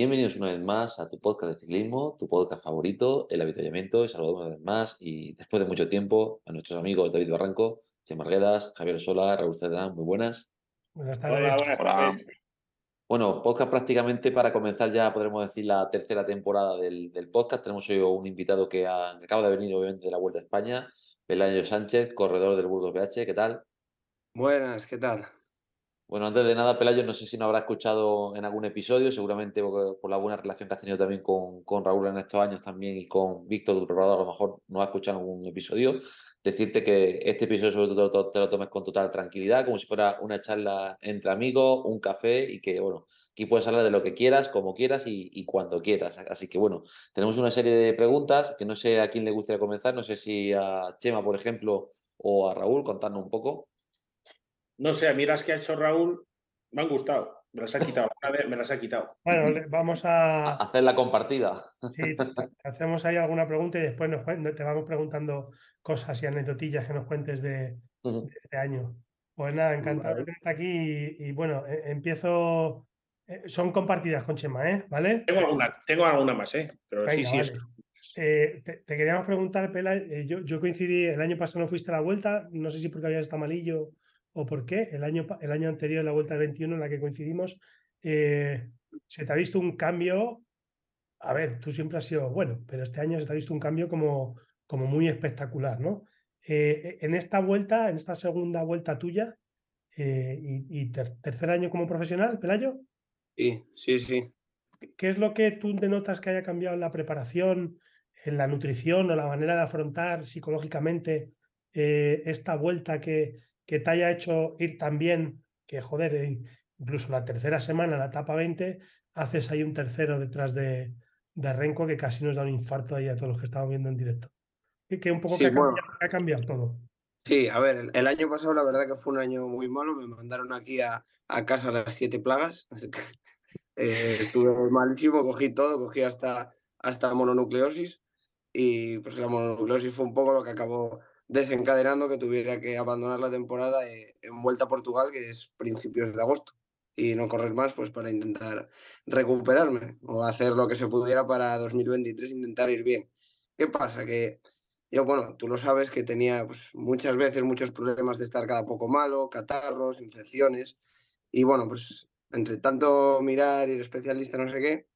Bienvenidos una vez más a tu podcast de ciclismo, tu podcast favorito, El Habituallamiento. Y saludamos una vez más y después de mucho tiempo a nuestros amigos David Barranco, Chema Marguedas, Javier Sola, Raúl Cedrán. Muy buenas. Buenas tardes. Hola, buenas tardes. Bueno, podcast prácticamente para comenzar ya, podremos decir, la tercera temporada del, del podcast. Tenemos hoy un invitado que, ha- que acaba de venir, obviamente, de la Vuelta a España, Pelayo Sánchez, corredor del Burgos BH. ¿Qué tal? Buenas, ¿qué tal? Bueno, antes de nada, Pelayo, no sé si nos habrá escuchado en algún episodio, seguramente por, la buena relación que has tenido también con, con Raúl en estos años también y con Víctor, tu preparador, a lo mejor no has escuchado algún episodio. Decirte que este episodio sobre todo te lo tomes con total tranquilidad, como si fuera una charla entre amigos, un café y que, bueno, aquí puedes hablar de lo que quieras, como quieras y, y cuando quieras. Así que, bueno, tenemos una serie de preguntas que no sé a quién le gustaría comenzar, no sé si a Chema, por ejemplo, o a Raúl, contarnos un poco. No sé, a mí las que ha hecho Raúl me han gustado. Me las ha quitado. A ver, me las ha quitado. Bueno, vamos A- a. hacer la compartida. Sí, hacemos ahí alguna pregunta y después nos, te vamos preguntando cosas y anecdotillas que nos cuentes de, de este año. Pues nada, encantado de tenerte aquí y, y bueno, e- empiezo. eh, Son compartidas con Chema, ¿eh? ¿Vale? Tengo alguna, tengo alguna más, ¿eh? Pero sí, Venga, sí. vale. es- Eh, te, te queríamos preguntar, Pela, eh, yo, yo coincidí, el año pasado no fuiste a la vuelta, no sé si porque habías estado malillo o por qué, el año, el año anterior, la vuelta del 21 en la que coincidimos, eh, se te ha visto un cambio, a ver, tú siempre has sido bueno, pero este año se te ha visto un cambio como, como muy espectacular, ¿no? Eh, en esta vuelta, en esta segunda vuelta tuya, eh, y, y ter- tercer año como profesional, Pelayo, Sí, sí, sí. ¿Qué es lo que tú denotas que haya cambiado en la preparación, en la nutrición o la manera de afrontar psicológicamente eh, esta vuelta que, que te haya hecho ir tan bien que, joder, eh, incluso la tercera semana, la etapa 20, haces ahí un tercero detrás de, de Renko que casi nos da un infarto ahí a todos los que estamos viendo en directo? Que, que un poco Sí, que ha, bueno. cambiado, que ha cambiado todo. Sí, a ver, el, año pasado la verdad que fue un año muy malo. Me mandaron aquí a, a casa las siete plagas. Eh, estuve malísimo, cogí todo, cogí hasta, hasta mononucleosis. Y pues la mononucleosis fue un poco lo que acabó desencadenando que tuviera que abandonar la temporada eh, en Vuelta a Portugal, que es principios de agosto. Y no correr más, pues para intentar recuperarme o hacer lo que se pudiera para 2023, intentar ir bien. ¿Qué pasa? Que Yo, bueno, tú lo sabes que tenía pues, muchas veces muchos problemas de estar cada poco malo, catarros, infecciones. Y bueno, pues entre tanto mirar, ir especialista, no sé qué,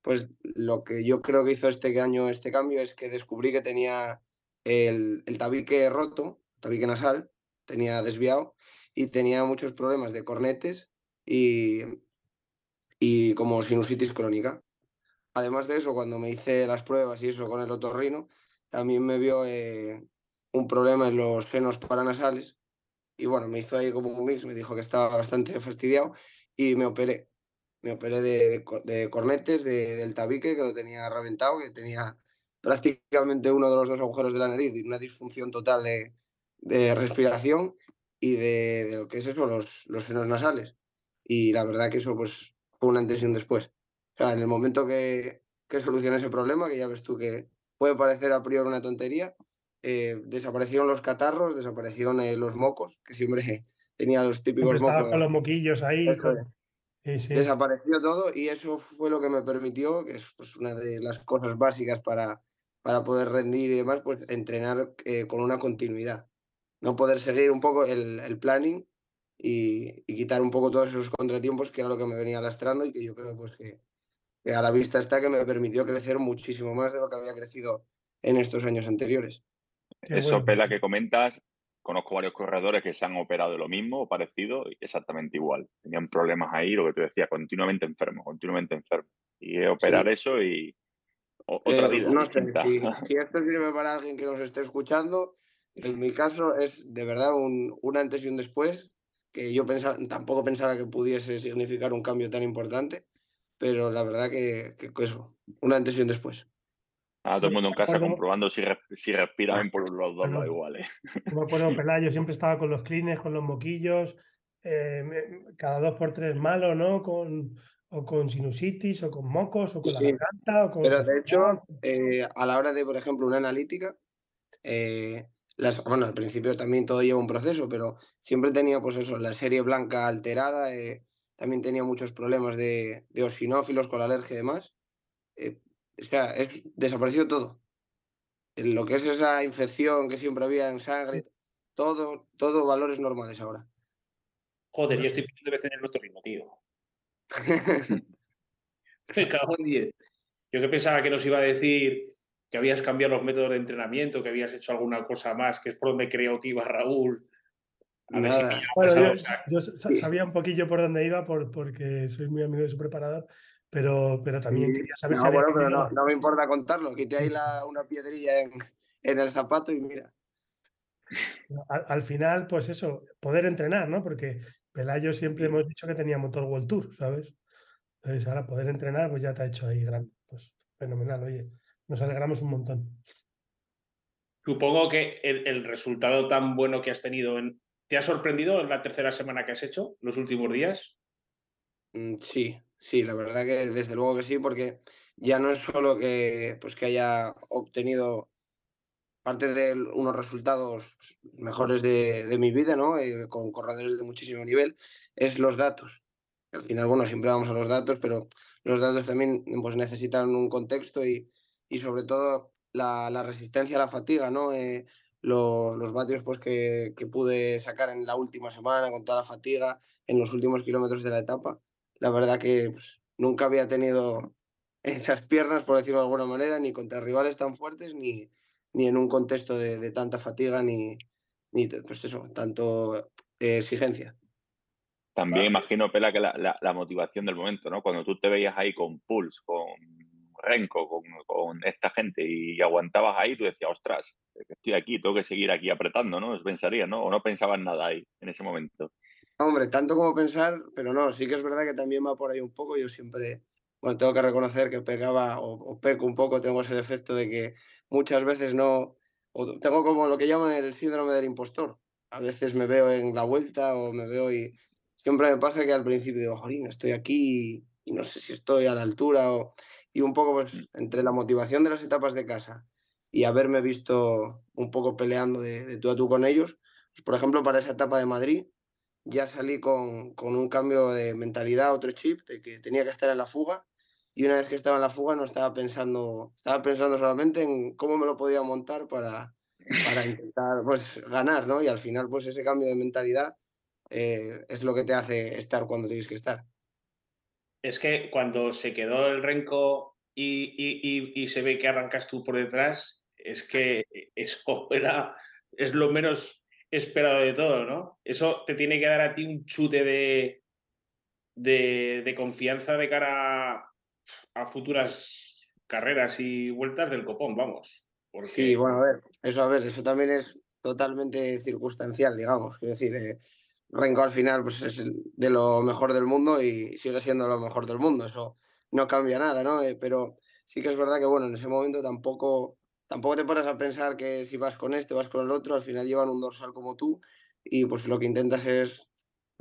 pues lo que yo creo que hizo este año este cambio es que descubrí que tenía el, el tabique roto, tabique nasal, tenía desviado y tenía muchos problemas de cornetes y, y como sinusitis crónica. Además de eso, cuando me hice las pruebas y eso con el otorrino, también me vio eh, un problema en los senos paranasales. Y bueno, me hizo ahí como un mix, me dijo que estaba bastante fastidiado y me operé. Me operé de, de co- de cornetes, de- del tabique, que lo tenía reventado, que tenía prácticamente uno de los dos agujeros de la nariz y una disfunción total de, de respiración y de, de lo que es eso, los, los senos nasales. Y la verdad que eso pues fue un antes y un después. O sea, en el momento que, que solucioné ese problema, que ya ves tú que puede parecer a priori una tontería, eh, desaparecieron los catarros, desaparecieron eh, los mocos, que siempre tenía los típicos estabas mocos. con los moquillos ahí. Con-. Sí, sí. Desapareció todo y eso fue lo que me permitió, que es pues, una de las cosas básicas para, para poder rendir y demás, pues entrenar eh, con una continuidad. No poder seguir un poco el, el planning y, y quitar un poco todos esos contratiempos que era lo que me venía lastrando y que yo creo pues que, que a la vista está que me permitió crecer muchísimo más de lo que había crecido en estos años anteriores. Eso. Pela, que comentas, conozco varios corredores que se han operado de lo mismo o parecido y exactamente igual. Tenían problemas ahí, lo que tú decías, continuamente enfermo, continuamente enfermo. Y es operar eso y otra Eh, vida no sé, si, si esto sirve para alguien que nos esté escuchando, en mi caso es de verdad un, un antes y un después, que yo pensaba, tampoco pensaba que pudiese significar un cambio tan importante, pero la verdad que, que eso, una antes y un después. Ah, todo el mundo en casa comprobando si, si respiran por los dos lados iguales. me acuerdo, Pelayo siempre estaba con los clines, con los moquillos, eh, cada dos por tres malo, ¿no? Con, o con sinusitis, o con mocos, o con la garganta. O con Pero de hecho, eh, a la hora de, por ejemplo, una analítica, eh, las, bueno, al principio también todo lleva un proceso, pero siempre tenía, pues eso, la serie blanca alterada, también tenía muchos problemas de, de osinófilos con la alergia y demás o sea, es, desapareció todo. Lo que es esa infección que siempre había en sangre, todo, todo valores normales ahora. Joder, yo estoy pidiendo vez en el ritmo, tío. Me cago en 10. Yo que pensaba que nos iba a decir que habías cambiado los métodos de entrenamiento, que habías hecho alguna cosa más, que es por donde creo que iba Raúl. bueno, yo, sabía un poquillo por dónde iba por, porque soy muy amigo de su preparador pero, pero también quería saber no, bueno, pero no, no, me importa contarlo, quité ahí la, una piedrilla en, en, el zapato y mira. Al, final, pues eso, poder entrenar, ¿no? Porque Pelayo siempre hemos dicho que tenía motor World Tour, ¿sabes? Entonces ahora poder entrenar, pues ya te ha hecho ahí grande. Pues fenomenal, oye, nos alegramos un montón. Supongo que el, el resultado tan bueno que has tenido en, ¿Te ha sorprendido en la tercera semana que has hecho, los últimos días? Mm, sí, Sí, la verdad que desde luego que sí, porque ya no es solo que, pues, que haya obtenido parte de unos resultados mejores de, mi vida, ¿no? Eh, con corredores de muchísimo nivel, es los datos. Al final, bueno, siempre vamos a los datos, pero los datos también pues, necesitan un contexto y, y sobre todo la, resistencia a la fatiga, ¿no? Eh, los, los, vatios pues, que, que pude sacar en la última semana con toda la fatiga en los últimos kilómetros de la etapa la verdad que pues, nunca había tenido esas piernas, por decirlo de alguna manera, ni contra rivales tan fuertes, ni, ni en un contexto de, tanta fatiga, ni, ni pues eso, tanto eh, exigencia. También imagino, Pela, que la, la, motivación del momento, ¿no? Cuando tú te veías ahí con Pulse, con Renko, con, con, esta gente y aguantabas ahí, tú decías, ostras, estoy aquí, tengo que seguir aquí apretando, ¿no? Pensaría, ¿no? O no pensabas nada ahí en ese momento. Hombre, tanto como pensar, pero no, sí que es verdad que también va por ahí un poco. Yo siempre, bueno, tengo que reconocer que pegaba o, peco un poco, tengo ese defecto de que muchas veces no, o tengo como lo que llaman el síndrome del impostor. A veces me veo en la vuelta o me veo y siempre me pasa que al principio digo, jolín, estoy aquí y, no sé si estoy a la altura o, y un poco pues entre la motivación de las etapas de casa y haberme visto un poco peleando de, de tú a tú con ellos. Pues, por ejemplo, para esa etapa de Madrid, ya salí con, con, un cambio de mentalidad, otro chip, de que tenía que estar en la fuga. Y una vez que estaba en la fuga no estaba pensando, estaba pensando solamente en cómo me lo podía montar para, para intentar pues, ganar, ¿no? Y al final, pues ese cambio de mentalidad eh, es lo que te hace estar cuando tienes que estar. Es que cuando se quedó el renco y, y, y, se ve que arrancas tú por detrás, es que eso era, es lo menos esperado de todo, ¿no? Eso te tiene que dar a ti un chute de, de, confianza de cara a, futuras carreras y vueltas del copón, vamos. Sí, bueno, a ver, eso a ver, eso también es totalmente circunstancial, digamos. Es decir, eh, Renko al final pues, es de lo mejor del mundo y sigue siendo lo mejor del mundo. Eso no cambia nada, ¿no? Eh, pero sí que es verdad que, bueno, en ese momento tampoco tampoco te pones a pensar que si vas con este, vas con el otro, al final llevan un dorsal como tú y pues lo que intentas es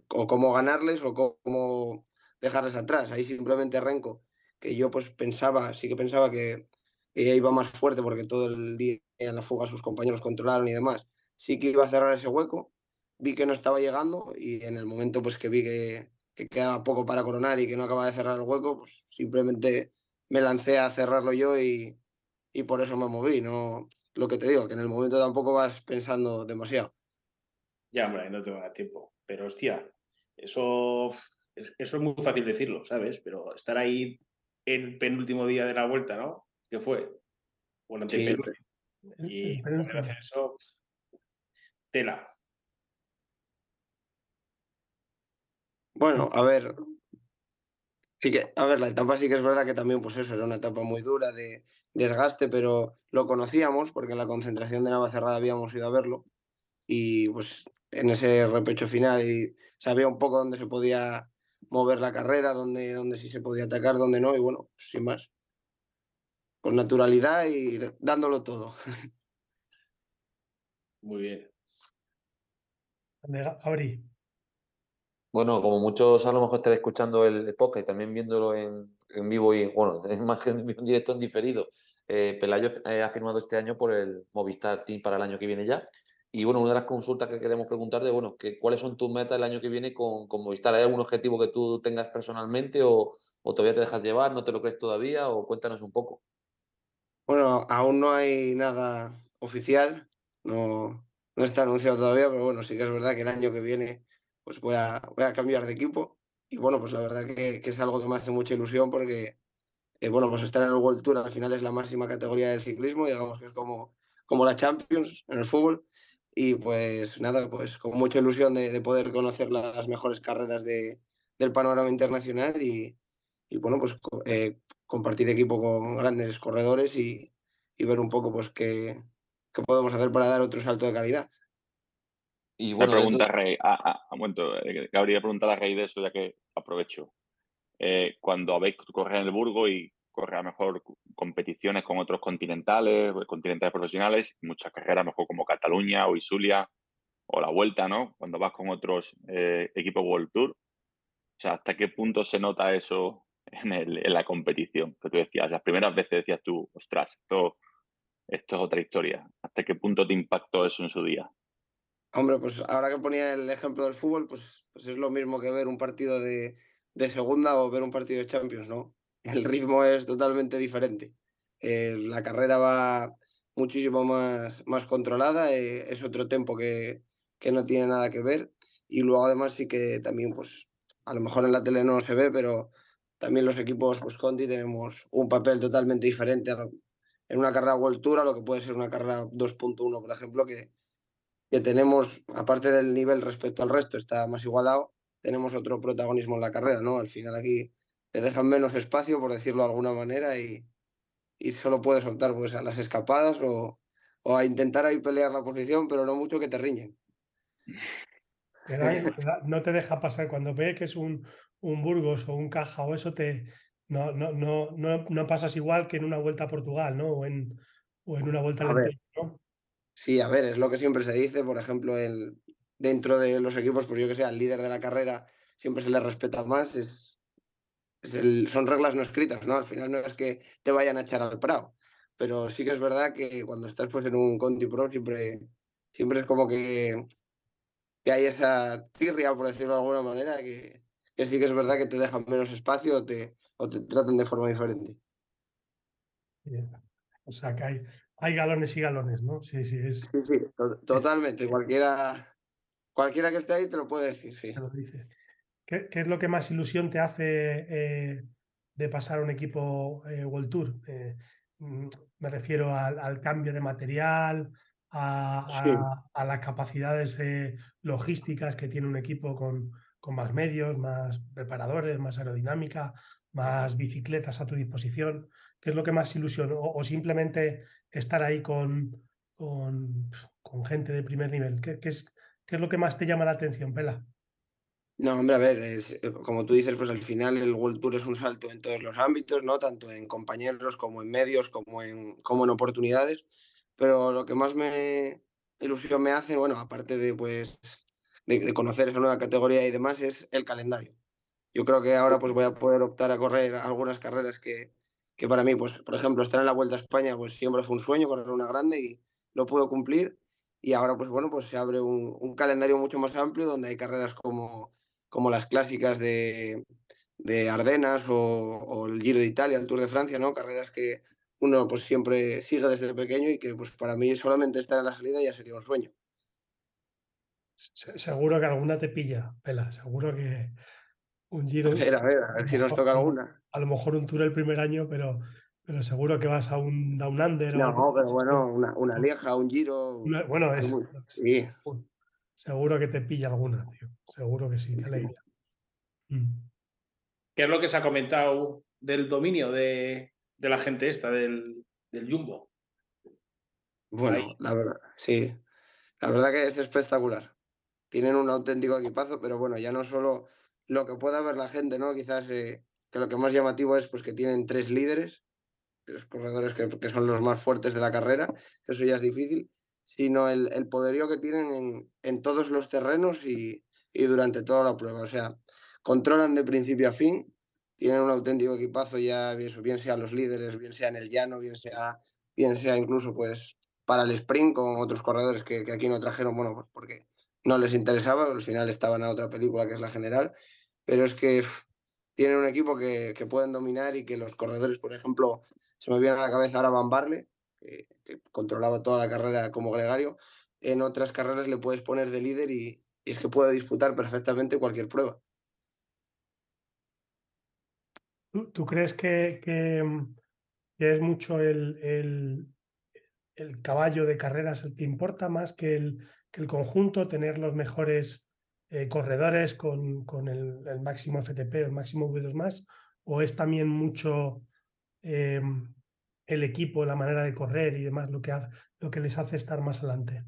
o cómo ganarles o cómo dejarles atrás. Ahí simplemente Renko, que yo pues pensaba, sí que pensaba que, ella iba más fuerte porque todo el día en la fuga sus compañeros controlaron y demás, sí que iba a cerrar ese hueco, vi que no estaba llegando y en el momento pues que vi que, que quedaba poco para coronar y que no acaba de cerrar el hueco, pues simplemente me lancé a cerrarlo yo y, y por eso me moví. No, lo que te digo, que en el momento tampoco vas pensando demasiado. Ya, hombre, no te va a dar tiempo. Pero hostia, eso, eso es muy fácil decirlo, ¿sabes? Pero estar ahí en penúltimo día de la vuelta, ¿no? ¿Qué fue? Bueno, sí. Y hacer eso, tela. Bueno, a ver, Sí que, a ver, la etapa sí que es verdad que también, pues eso, era una etapa muy dura de desgaste, pero lo conocíamos porque en la concentración de Navacerrada habíamos ido a verlo y pues en ese repecho final y sabía un poco dónde se podía mover la carrera, dónde, dónde sí se podía atacar, dónde no, y bueno, sin más. Con naturalidad y dándolo todo. Muy bien. Abrí. Bueno, como muchos a lo mejor estaré escuchando el podcast y también viéndolo en, en vivo y, bueno, es más que en directo, en diferido, eh, Pelayo eh, ha firmado este año por el Movistar Team para el año que viene ya. Y bueno, una de las consultas que queremos preguntar de, bueno, que, ¿cuáles son tus metas el año que viene con, con Movistar? ¿Hay algún objetivo que tú tengas personalmente o, o, todavía te dejas llevar, no te lo crees todavía o cuéntanos un poco? Bueno, aún no hay nada oficial, no, no está anunciado todavía, pero bueno, sí que es verdad que el año que viene pues voy a, voy a cambiar de equipo. Y bueno, pues la verdad que, que es algo que me hace mucha ilusión porque eh, bueno, pues estar en el World Tour al final es la máxima categoría del ciclismo, digamos que es como, como la Champions en el fútbol. Y pues nada, pues con mucha ilusión de, de poder conocer las mejores carreras de, del panorama internacional y, y bueno, pues eh, compartir equipo con grandes corredores y, y, ver un poco pues qué, qué podemos hacer para dar otro salto de calidad. Y bueno, pregunta, Rey, ah, ah, un momento, eh, Gabriel pregunta a Rey de eso, ya que aprovecho eh, cuando habéis correr en el Burgo y correr a mejor competiciones con otros continentales, continentales profesionales, muchas carreras, mejor como Cataluña o Isulia o la Vuelta, ¿no? Cuando vas con otros eh, equipos World Tour. O sea, ¿hasta qué punto se nota eso en, la competición? Que tú decías, las primeras veces decías tú, ostras, esto, esto es otra historia. ¿Hasta qué punto te impactó eso en su día? Hombre, pues ahora que ponía el ejemplo del fútbol, pues, pues es lo mismo que ver un partido de segunda o ver un partido de Champions, ¿no? El ritmo es totalmente diferente. Eh, la carrera va muchísimo más, más controlada, eh, es otro tempo que, que, no tiene nada que ver. Y luego además sí que también, pues, a lo mejor en la tele no se ve, pero también los equipos pues, Conti tenemos un papel totalmente diferente en una carrera World Tour lo que puede ser una carrera 2.1, por ejemplo, que, que tenemos, aparte del nivel respecto al resto, está más igualado, tenemos otro protagonismo en la carrera, ¿no? Al final aquí te dejan menos espacio, por decirlo de alguna manera, y, y solo puedes optar pues, a las escapadas o, o, a intentar ahí pelear la posición, pero no mucho que te riñen. no te deja pasar cuando ve que es un, un Burgos o un Caja o eso, te, no, no, no, no, no pasas igual que en una vuelta a Portugal, ¿no? O en, o en una vuelta a Lentejo, ¿no? Sí, a ver, es lo que siempre se dice, por ejemplo, el, dentro de los equipos, pues yo que sé, al líder de la carrera siempre se le respeta más. Es el, son reglas no escritas, ¿no? Al final no es que te vayan a echar al Prado. Pero sí que es verdad que cuando estás pues en un Conti Pro siempre, siempre es como que, que hay esa tirria, por decirlo de alguna manera, que, que sí que es verdad que te dejan menos espacio o te, o te tratan de forma diferente. O sea que hay, hay galones y galones, ¿no? Sí, sí, es... sí, sí to totalmente. Cualquiera, Cualquiera que esté ahí te lo puede decir, sí. Te lo dice. ¿Qué, ¿Qué, es lo que más ilusión te hace eh, de pasar a un equipo eh, World Tour? Eh, mm, me refiero al, al, cambio de material, a, sí. a, a las capacidades logísticas que tiene un equipo con, con, más medios, más preparadores, más aerodinámica, más bicicletas a tu disposición. ¿Qué es lo que más ilusión? O, o simplemente estar ahí con, con, con, gente de primer nivel. ¿Qué, qué es, ¿Qué es lo que más te llama la atención, Pela? No, hombre, a ver, eh, como tú dices, pues al final el World Tour es un salto en todos los ámbitos, ¿no? Tanto en compañeros como en medios, como en, como en oportunidades. Pero lo que más me ilusión me hace, bueno, aparte de pues de, conocer esa nueva categoría y demás, es el calendario. Yo creo que ahora pues voy a poder optar a correr algunas carreras que, que para mí, pues, por ejemplo, estar en la Vuelta a España, pues siempre fue un sueño correr una grande y lo puedo cumplir y ahora pues bueno, pues se abre un calendario mucho más amplio donde hay carreras como, como las clásicas de, de Ardenas o, o, el Giro de Italia, el Tour de Francia, ¿no? Carreras que uno pues siempre sigue desde pequeño y que pues para mí solamente estar en la salida ya sería un sueño. Seguro que alguna te pilla, Pela, seguro que un Giro... A ver, a ver, a ver si nos toca alguna. A lo mejor un Tour el primer año, pero pero seguro que vas a un Down Under. No, o pero bueno, una, una Lieja, un Giro. Una, bueno, es. Sí. Seguro que te pilla alguna, tío. Seguro que sí, qué alegría. Mm. ¿Qué es lo que se ha comentado del dominio de, de la gente esta, del, del Jumbo? Bueno, Ahí. la verdad, sí. La verdad que es espectacular. Tienen un auténtico equipazo, pero bueno, ya no solo lo que pueda ver la gente, ¿no? Quizás eh, que lo que más llamativo es pues, que tienen tres líderes, tres corredores que, que, son los más fuertes de la carrera, eso ya es difícil, sino el, el poderío que tienen en, en todos los terrenos y, y, durante toda la prueba. O sea, controlan de principio a fin, tienen un auténtico equipazo ya, bien, sea los líderes, bien sea en el llano, bien sea, bien sea incluso pues para el sprint con otros corredores que, que aquí no trajeron, bueno, pues porque no les interesaba, al final estaban a otra película que es la general, pero es que tienen un equipo que, que, pueden dominar y que los corredores, por ejemplo, se me viene a la cabeza ahora Van que, controlaba toda la carrera como gregario, en otras carreras le puedes poner de líder y, es que puede disputar perfectamente cualquier prueba. ¿Tú, crees que, que, es mucho el, caballo de carreras el que importa más que el, conjunto, tener los mejores eh, corredores con, el, máximo FTP, el máximo V2 más, o es también mucho eh, el equipo, la manera de correr y demás lo que, lo que les hace estar más adelante?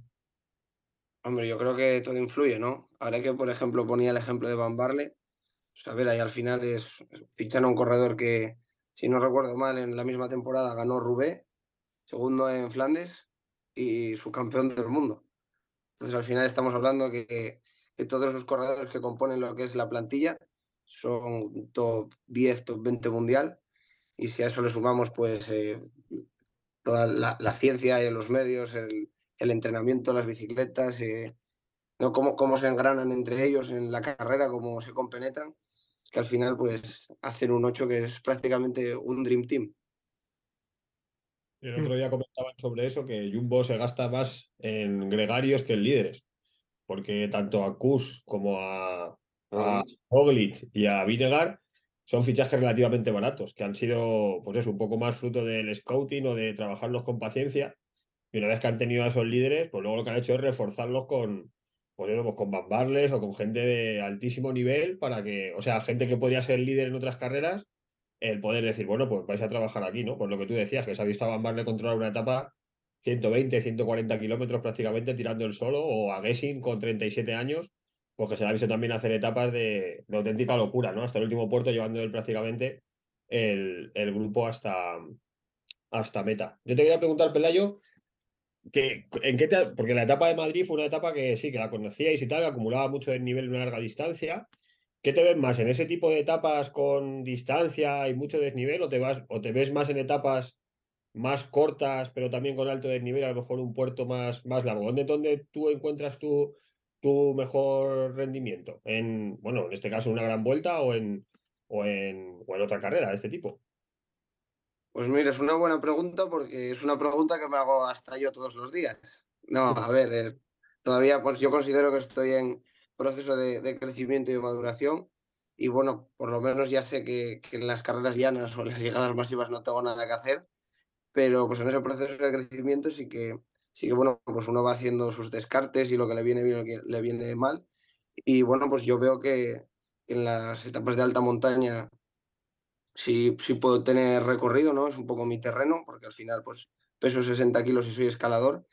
Hombre, yo creo que todo influye, ¿no? Ahora que, por ejemplo, ponía el ejemplo de Van Barle, pues a ver, ahí al final es fichan a un corredor que, si no recuerdo mal, en la misma temporada ganó Rubé, segundo en Flandes y subcampeón del mundo. Entonces, al final estamos hablando que, que todos los corredores que componen lo que es la plantilla son top 10, top 20 mundial. Y si a eso le sumamos, pues, eh, toda la, la, ciencia y los medios, el, el entrenamiento, las bicicletas, eh, ¿no? Cómo, cómo se engranan entre ellos en la carrera, cómo se compenetran, que al final, pues, hacen un 8 que es prácticamente un Dream Team. El otro día comentaban sobre eso, que Jumbo se gasta más en gregarios que en líderes, porque tanto a Kus como a, a y a Vinegar son fichajes relativamente baratos, que han sido, pues eso, un poco más fruto del scouting o de trabajarlos con paciencia. Y una vez que han tenido a esos líderes, pues luego lo que han hecho es reforzarlos con, pues eso, pues con o con gente de altísimo nivel para que, o sea, gente que podría ser líder en otras carreras el poder decir, bueno, pues vais a trabajar aquí, ¿no? Pues lo que tú decías, que se ha visto a Van controlar una etapa 120, 140 kilómetros prácticamente tirando el solo, o a Gessing con 37 años, pues que se le ha visto también hacer etapas de, auténtica locura, ¿no? Hasta el último puerto, llevando él prácticamente el, el grupo hasta, hasta meta. Yo te quería preguntar, Pelayo, que, ¿en qué porque la etapa de Madrid fue una etapa que sí, que la conocíais y tal, que acumulaba mucho de nivel en una larga distancia, ¿Qué te ves más? ¿En ese tipo de etapas con distancia y mucho desnivel o te, vas, o te ves más en etapas más cortas pero también con alto desnivel, a lo mejor un puerto más, más largo? ¿Dónde, ¿Dónde tú encuentras tu, tu mejor rendimiento? En, bueno, en este caso una gran vuelta o en, o en, o en otra carrera de este tipo. Pues mira, es una buena pregunta porque es una pregunta que me hago hasta yo todos los días. No, a ver, todavía pues yo considero que estoy en, proceso de, de, crecimiento y de maduración. Y bueno, por lo menos ya sé que, que, en las carreras llanas o en las llegadas masivas no tengo nada que hacer, pero pues en ese proceso de crecimiento sí que, sí que bueno, pues uno va haciendo sus descartes y lo que le viene bien lo que le viene mal. Y bueno, pues yo veo que en las etapas de alta montaña sí, sí puedo tener recorrido, ¿no? Es un poco mi terreno, porque al final pues peso 60 kilos y soy escalador,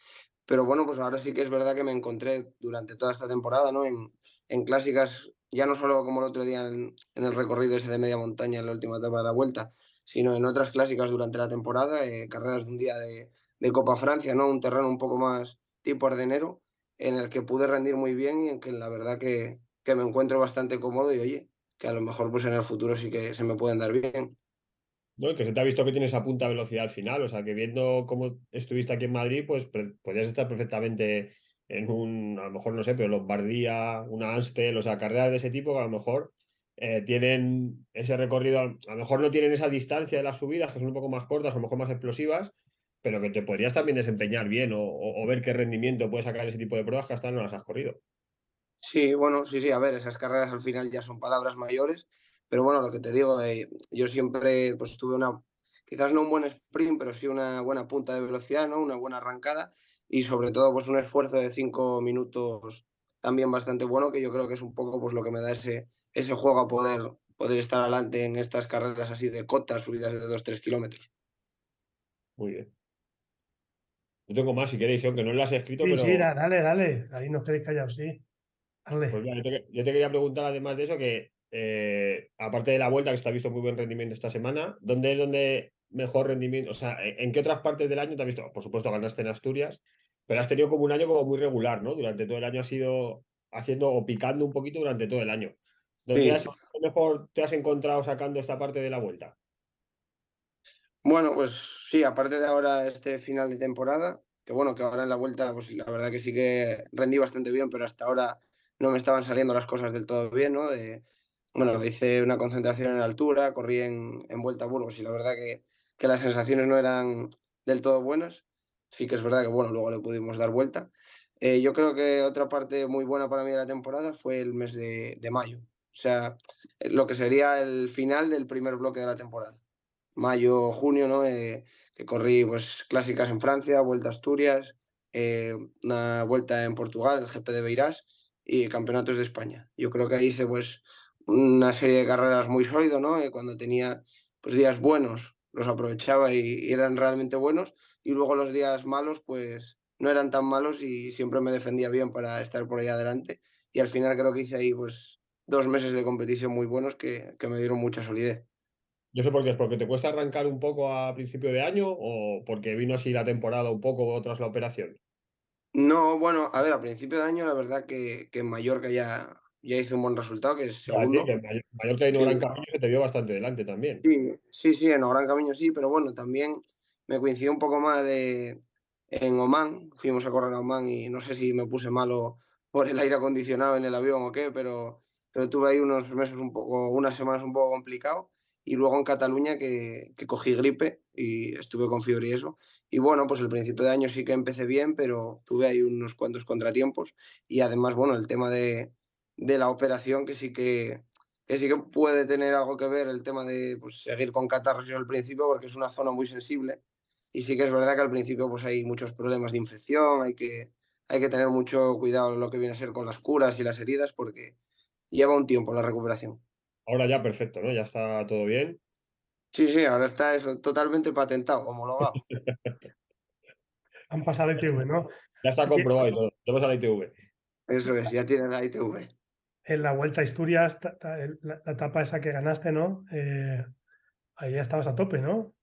pero bueno, pues ahora sí que es verdad que me encontré durante toda esta temporada, ¿no? En, en clásicas, ya no solo como el otro día en, en, el recorrido ese de media montaña en la última etapa de la vuelta, sino en otras clásicas durante la temporada, eh, carreras de un día de, de, Copa Francia, ¿no? Un terreno un poco más tipo ardenero, en el que pude rendir muy bien y en que la verdad que, que me encuentro bastante cómodo y oye, que a lo mejor pues en el futuro sí que se me pueden dar bien. ¿no? que se te ha visto que tienes a punta velocidad al final, o sea, que viendo cómo estuviste aquí en Madrid, pues podrías estar perfectamente en un, a lo mejor no sé, pero Lombardía, una Anstel, o sea, carreras de ese tipo que a lo mejor eh, tienen ese recorrido, a lo mejor no tienen esa distancia de las subidas, que son un poco más cortas, a lo mejor más explosivas, pero que te podrías también desempeñar bien o, o, o ver qué rendimiento puede sacar ese tipo de pruebas que hasta no las has corrido. Sí, bueno, sí, sí, a ver, esas carreras al final ya son palabras mayores, pero bueno, lo que te digo, eh, yo siempre pues tuve una, quizás no un buen sprint, pero sí una buena punta de velocidad, ¿no? Una buena arrancada y sobre todo pues un esfuerzo de cinco minutos también bastante bueno, que yo creo que es un poco pues lo que me da ese, ese juego a poder, poder estar adelante en estas carreras así de cotas, subidas de 2-3 kilómetros. Muy bien. Yo tengo más si queréis, aunque no las he escrito, sí, pero... Sí, dale, dale. Ahí no queréis callados, sí. Dale. Pues mira, yo, te, yo te quería preguntar además de eso que eh, aparte de la vuelta, que está visto muy buen rendimiento esta semana, ¿dónde es donde mejor rendimiento? O sea, ¿en qué otras partes del año te has visto? Por supuesto, ganaste en Asturias, pero has tenido como un año como muy regular, ¿no? Durante todo el año has ido haciendo o picando un poquito durante todo el año. ¿Dónde mejor te has encontrado sacando esta parte de la vuelta? Bueno, pues sí, aparte de ahora este final de temporada, que bueno, que ahora en la vuelta, pues la verdad que sí que rendí bastante bien, pero hasta ahora no me estaban saliendo las cosas del todo bien, ¿no? De, bueno, hice una concentración en altura, corrí en, en Vuelta a Burgos y la verdad que, que, las sensaciones no eran del todo buenas. Sí que es verdad que, bueno, luego le pudimos dar vuelta. Eh, yo creo que otra parte muy buena para mí de la temporada fue el mes de, de mayo. O sea, lo que sería el final del primer bloque de la temporada. Mayo, junio, ¿no? Eh, corrí pues clásicas en Francia, Vuelta a Asturias, eh, una vuelta en Portugal, el GP de Beirás y campeonatos de España. Yo creo que hice pues una serie de carreras muy sólido, ¿no? Eh, cuando tenía pues, días buenos, los aprovechaba y, eran realmente buenos, y luego los días malos, pues no eran tan malos y siempre me defendía bien para estar por ahí adelante. Y al final creo que hice ahí pues dos meses de competición muy buenos que, que me dieron mucha solidez. Yo sé por qué, ¿es porque te cuesta arrancar un poco a principio de año o porque vino así la temporada un poco tras la operación? No, bueno, a ver, a principio de año la verdad que, que en Mallorca ya, ya hizo un buen resultado, que es segundo. Sí, que Mallorca y en Gran Camino se te vio bastante delante también. Sí, sí, sí, en Gran Camino sí, pero bueno, también me coincidió un poco mal en Oman. Fuimos a correr a Oman y no sé si me puse malo por el aire acondicionado en el avión o qué, pero, pero tuve ahí unos meses un poco, unas semanas un poco complicado. Y luego en Cataluña que, cogí gripe y estuve con fiebre y eso. Y bueno, pues el principio de año sí que empecé bien, pero tuve ahí unos cuantos contratiempos. Y además, bueno, el tema de, de la operación que sí que, que sí que puede tener algo que ver el tema de pues, seguir con catarros al principio porque es una zona muy sensible y sí que es verdad que al principio pues hay muchos problemas de infección, hay que, hay que tener mucho cuidado en lo que viene a ser con las curas y las heridas porque lleva un tiempo la recuperación. Ahora ya perfecto, ¿no? Ya está todo bien. Sí, sí, ahora está eso totalmente patentado, homologado. Han pasado ITV, ¿no? Ya está comprobado y todo. Tenemos a la ITV. Eso es, ya tiene la ITV en la Vuelta a Asturias, la, etapa esa que ganaste, ¿no? Eh, ahí ya estabas a tope, ¿no?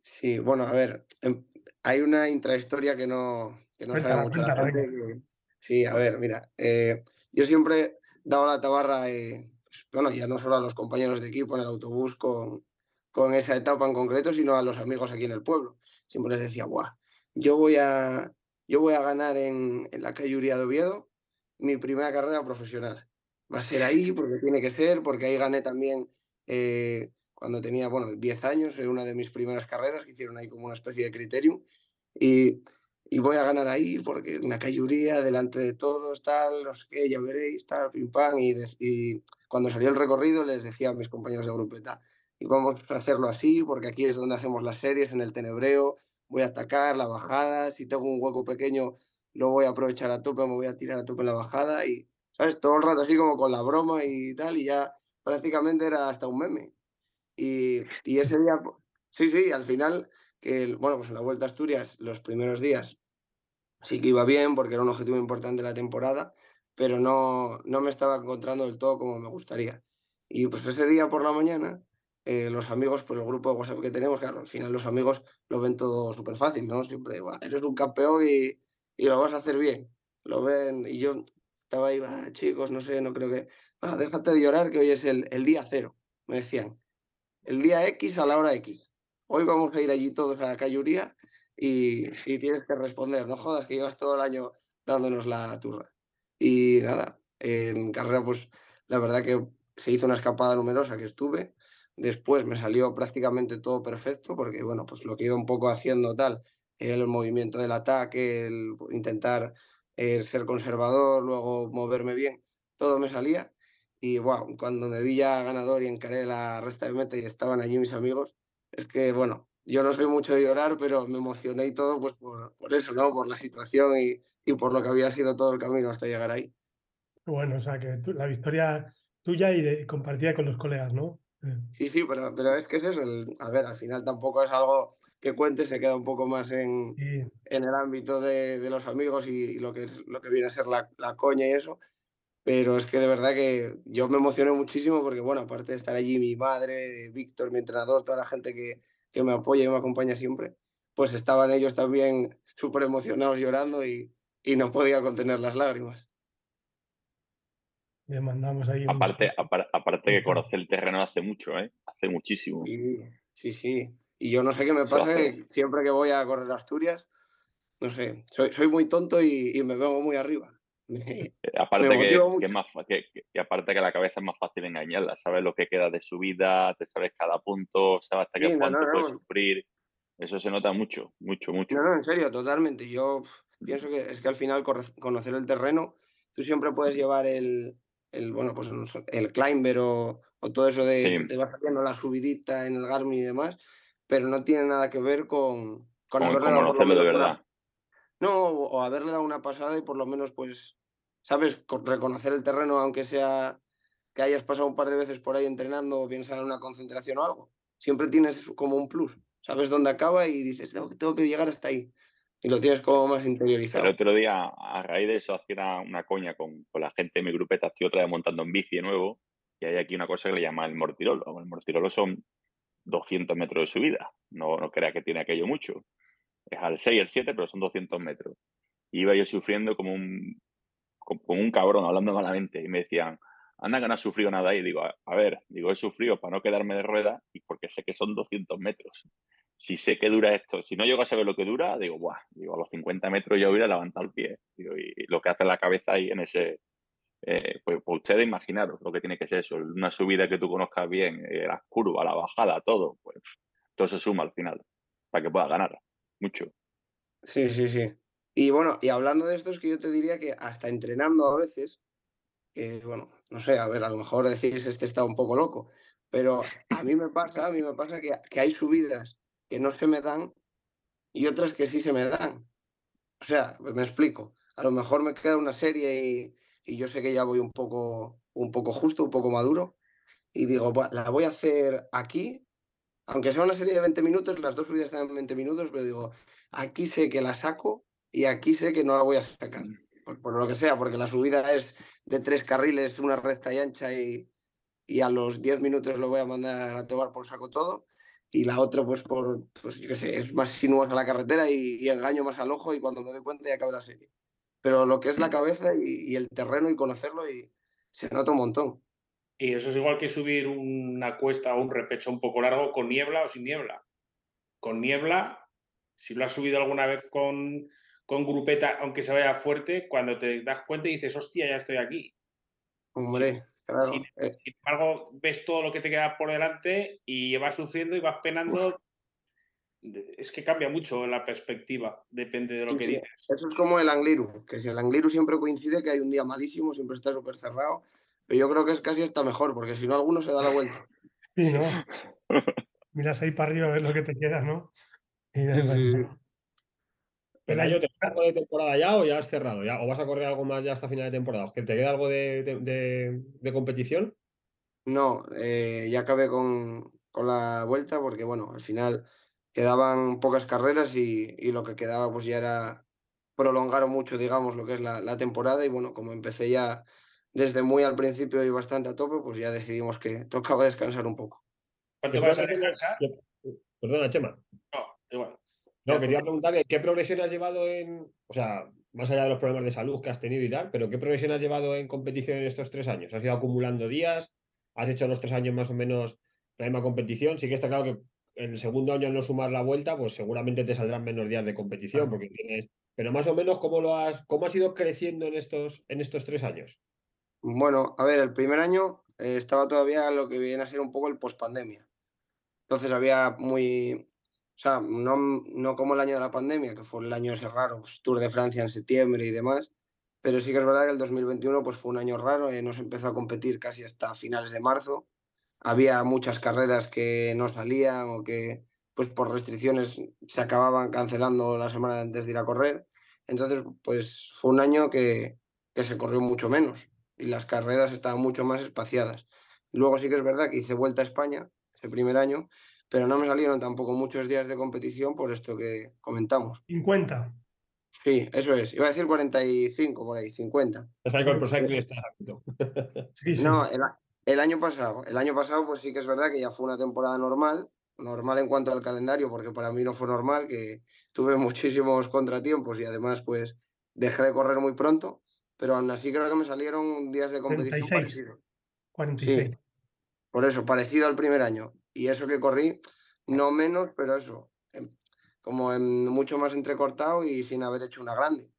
Sí, bueno, a ver, em, hay una intrahistoria que no, que no sabe mucho la gente. Sí, a ver, mira, eh, yo siempre he dado la tabarra, eh, bueno, ya no solo a los compañeros de equipo en el autobús con, con esa etapa en concreto, sino a los amigos aquí en el pueblo. Siempre les decía, Buah, yo voy a, yo voy a ganar en, en la calle de Oviedo mi primera carrera profesional va a ser ahí porque tiene que ser, porque ahí gané también eh, cuando tenía, bueno, 10 años, en una de mis primeras carreras, que hicieron ahí como una especie de criterium, y, y voy a ganar ahí porque una cayuría delante de todos, tal, no sé qué, ya veréis, tal, pim pam, y cuando salió el recorrido les decía a mis compañeros de grupeta, y vamos a hacerlo así, porque aquí es donde hacemos las series, en el tenebreo, voy a atacar la bajada, si tengo un hueco pequeño lo voy a aprovechar a tope, me voy a tirar a tope en la bajada y, ¿sabes? Todo el rato así como con la broma y tal, y ya prácticamente era hasta un meme. Y, y ese día, sí, sí, al final, que bueno, pues en la Vuelta a Asturias, los primeros días sí que iba bien porque era un objetivo importante de la temporada, pero no, no me estaba encontrando del todo como me gustaría. Y pues ese día por la mañana, eh, los amigos, pues el grupo de WhatsApp que tenemos, claro, al final los amigos lo ven todo súper fácil, ¿no? Siempre, eres un campeón y, y, lo vas a hacer bien. Lo ven, y yo estaba ahí, chicos, no sé, no creo que. Ah, déjate de llorar que hoy es el, el día cero, me decían. El día X a la hora X. Hoy vamos a ir allí todos a la cayuría y, y tienes que responder. No jodas que llevas todo el año dándonos la turra. Y nada, en carrera, pues la verdad que se hizo una escapada numerosa que estuve. Después me salió prácticamente todo perfecto, porque bueno, pues lo que iba un poco haciendo tal, el movimiento del ataque, el intentar el ser conservador, luego moverme bien, todo me salía. Y wow, cuando me vi ya ganador y encaré la resta de meta y estaban allí mis amigos, es que bueno, yo no soy mucho de llorar, pero me emocioné y todo pues por, por eso, ¿no? Por la situación y, y, por lo que había sido todo el camino hasta llegar ahí. Bueno, o sea que la victoria tuya y de, compartida con los colegas, ¿no? Eh. Sí, sí, pero, pero es que es eso. El, a ver, al final tampoco es algo que cuente se queda un poco más en, en el ámbito de, de los amigos y, lo, que es, lo que viene a ser la, la, coña y eso. pero es que de verdad que yo me emocioné muchísimo porque, bueno, aparte de estar allí mi madre, Víctor, mi entrenador, toda la gente que, que me apoya y me acompaña siempre, pues estaban ellos también súper emocionados llorando y, y no podía contener las lágrimas. Le mandamos ahí. Aparte, saludo. apar- aparte que Ujú. conocer el terreno hace mucho, ¿eh? Hace muchísimo. Sí, sí, sí. Y yo no sé qué me pasa, siempre que voy a correr a Asturias, no sé, soy, soy muy tonto y, y me vengo muy arriba. Eh, Aparte que, que mucho. es más fa- que, que- y aparte que la cabeza es más fácil engañarla, sabes lo que queda de su vida, te sabes cada punto, sabes hasta qué no, punto no, puedes no. sufrir. Eso se nota mucho, mucho, mucho. No, no, en serio, totalmente. Yo pienso que es que al final conocer el terreno, tú siempre puedes llevar el, el bueno, pues el climber o, o todo eso de Sí. que te va saliendo la subidita en el Garmin y demás, pero no tiene nada que ver con, con conocerlo de verdad. No, o, haberle dado una pasada y por lo menos, pues, ¿sabes? Co- Reconocer el terreno, aunque sea que hayas pasado un par de veces por ahí entrenando o bien sea en una concentración o algo. Siempre tienes como un plus. Sabes dónde acaba y dices, tengo, que- tengo que llegar hasta ahí. Y lo tienes como más interiorizado. El otro día, a raíz de eso, hacía una, coña con, con la gente de mi grupeta, estoy otra vez montando en bici nuevo, y hay aquí una cosa que le llama el mortirolo. El mortirolo son 200 metros de subida, no, no crea que tiene aquello mucho. Es al 6, el 7, pero son 200 metros. Y iba yo sufriendo como un, como un cabrón, hablando malamente, y me decían, anda que no has sufrido nada ahí. Digo, a, ver, digo, he sufrido para no quedarme de ruedas y porque sé que son 200 metros. Si sé que dura esto, si no llego a saber lo que dura, digo, buah, digo, a los 50 metros ya hubiera levantado el pie. Y, y lo que hace la cabeza ahí en ese, eh, pues, pues ustedes imaginaros lo que tiene que ser eso, una subida que tú conozcas bien, eh, las curvas, la bajada, todo, pues todo se suma al final para que puedas ganar mucho. Sí, sí, sí. Y bueno, y hablando de esto, es que yo te diría que hasta entrenando a veces, que bueno, no sé, a ver, a lo mejor decís este está un poco loco, pero a mí me pasa, a mí me pasa que, que hay subidas que no se me dan y otras que sí se me dan. O sea, pues me explico. A lo mejor me queda una serie y, y yo sé que ya voy un poco, un poco justo, un poco maduro, y digo, "Buah, la voy a hacer aquí, aunque sea una serie de 20 minutos, las dos subidas están en 20 minutos, pero digo, aquí sé que la saco y aquí sé que no la voy a sacar. Por, por lo que sea, porque la subida es de tres carriles, una recta y ancha y, y a los 10 minutos lo voy a mandar a tomar por saco todo. Y la otra, pues por, pues yo qué sé, es más sinuosa la carretera y, y engaño más al ojo y cuando me doy cuenta ya acaba la serie. Pero lo que es la cabeza y, y el terreno y conocerlo y se nota un montón. Y eso es igual que subir una cuesta o un repecho un poco largo con niebla o sin niebla. Con niebla, si lo has subido alguna vez con, con grupeta, aunque se vaya fuerte, cuando te das cuenta y dices, hostia, ya estoy aquí. Hombre, claro. eh, Sin embargo, ves todo lo que te queda por delante y vas sufriendo y vas penando. Es que cambia mucho la perspectiva, depende de lo Sí, que dices. Eso es como el Angliru, que si el Angliru siempre coincide que hay un día malísimo, siempre está súper cerrado, pero yo creo que es casi hasta mejor, porque si no alguno se da la vuelta. Sí, ¿no? Miras ahí para arriba a ver lo que te queda, ¿no? Y Sí, sí, sí. El Pelayo, año- ¿te queda algo de temporada ya o ya has cerrado? ¿Ya? ¿O vas a correr algo más ya hasta final de temporada? ¿Que te queda algo de, de- de- de competición? No, eh, ya acabé con, con la vuelta porque, bueno, al final quedaban pocas carreras y, y lo que quedaba pues ya era prolongar mucho, digamos, lo que es la, la temporada y, bueno, como empecé ya desde muy al principio y bastante a tope, pues ya decidimos que tocaba descansar un poco. ¿Cuánto ¿Qué vas a descansar? Perdona, Chema. No, igual. No, quería porque- preguntar qué progresión has llevado en, o sea, más allá de los problemas de salud que has tenido y tal, pero qué progresión has llevado en competición en estos tres años. ¿Has ido acumulando días? ¿Has hecho los tres años más o menos la misma competición? Sí que está claro que en el segundo año al no sumar la vuelta, pues seguramente te saldrán menos días de competición, porque tienes. Pero más o menos, ¿cómo lo has, cómo has ido creciendo en estos, en estos tres años? Bueno, a ver, el primer año eh, estaba todavía lo que viene a ser un poco el pospandemia. Entonces había muy, o sea, no, no como el año de la pandemia, que fue el año ese raro, pues, Tour de Francia en septiembre y demás, pero sí que es verdad que el 2021 pues, fue un año raro, eh, no se empezó a competir casi hasta finales de marzo. Había muchas carreras que no salían o que pues por restricciones se acababan cancelando la semana antes de ir a correr. Entonces, pues fue un año que, que se corrió mucho menos y las carreras estaban mucho más espaciadas. Luego sí que es verdad que hice vuelta a España ese primer año, pero no me salieron tampoco muchos días de competición por esto que comentamos. 50. Sí, eso es. Iba a decir 45, por ahí, 50. con Pro Cycling está Sí, sí. No, el, el año pasado. El año pasado, pues sí que es verdad que ya fue una temporada normal. Normal en cuanto al calendario, porque para mí no fue normal, que tuve muchísimos contratiempos y además, pues dejé de correr muy pronto. Pero aún así creo que me salieron días de competición 36. parecidos. 46. Sí, por eso, parecido al primer año. Y eso que corrí, no menos, pero eso, em, como en mucho más entrecortado y sin haber hecho una grande.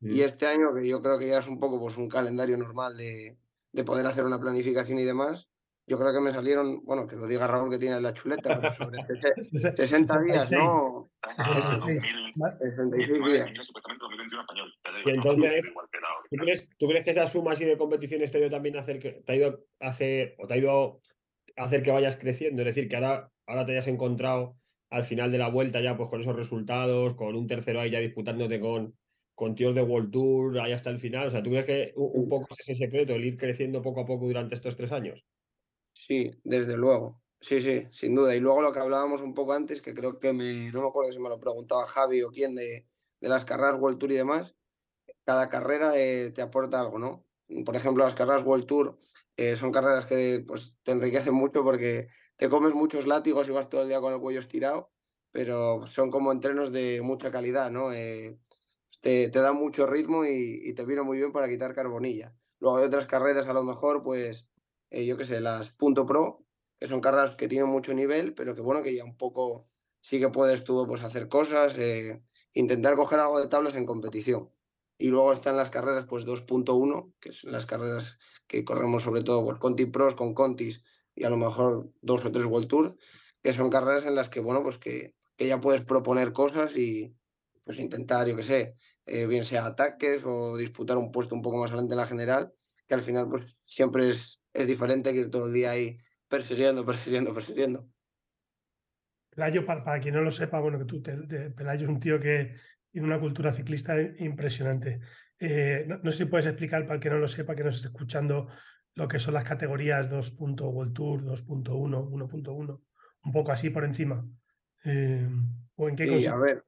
Y este año, que yo creo que ya es un poco pues, un calendario normal de, de poder hacer una planificación y demás, yo creo que me salieron, bueno, que lo diga Raúl que tiene la chuleta, pero sobre sese- 60 días, 66. ¿no? Ah, 66. ¿vale? 66 días. supuestamente 2021 español. Y entonces, ¿Tú crees, ¿Tú crees que esa suma así de competiciones te ha ido también a hacer que te ha ido a hacer o te ha ido a hacer que vayas creciendo? Es decir, que ahora, ahora te hayas encontrado al final de la vuelta ya pues con esos resultados, con un tercero ahí ya disputándote con, con tíos de World Tour ahí hasta el final. O sea, ¿tú crees que un, un poco es ese secreto, el ir creciendo poco a poco durante estos tres años? Sí, desde luego. Sí, sí, sin duda. Y luego lo que hablábamos un poco antes, que creo que me, no me acuerdo si me lo preguntaba Javi o quién de, de las carreras World Tour y demás, cada carrera eh, te aporta algo, ¿no? Por ejemplo, las carreras World Tour eh, son carreras que pues, te enriquecen mucho porque te comes muchos látigos y vas todo el día con el cuello estirado, pero son como entrenos de mucha calidad, ¿no? Eh, te, te da mucho ritmo y, te viene muy bien para quitar carbonilla. Luego hay otras carreras, a lo mejor, pues, eh, yo qué sé, las punto pro, que son carreras que tienen mucho nivel, pero que bueno, que ya un poco sí que puedes tú pues, hacer cosas, eh, intentar coger algo de tablas en competición. Y luego están las carreras pues 2.1, que son las carreras que corremos sobre todo pues, Conti Pros con Contis y a lo mejor dos o tres World Tour, que son carreras en las que, bueno, pues que, que ya puedes proponer cosas y pues intentar, yo qué sé, eh, bien sea ataques o disputar un puesto un poco más adelante en la general, que al final pues siempre es, es diferente que ir todo el día ahí persiguiendo, persiguiendo, persiguiendo. Pelayo, para, para quien no lo sepa, bueno, que tú, te- te- Pelayo es un tío que tiene una cultura ciclista impresionante. Eh, no, no sé si puedes explicar para el que no lo sepa, que nos esté escuchando, lo que son las categorías 2. World Tour, 2.1, 1.1, un poco así por encima. Eh, ¿O en qué consiste? a ver,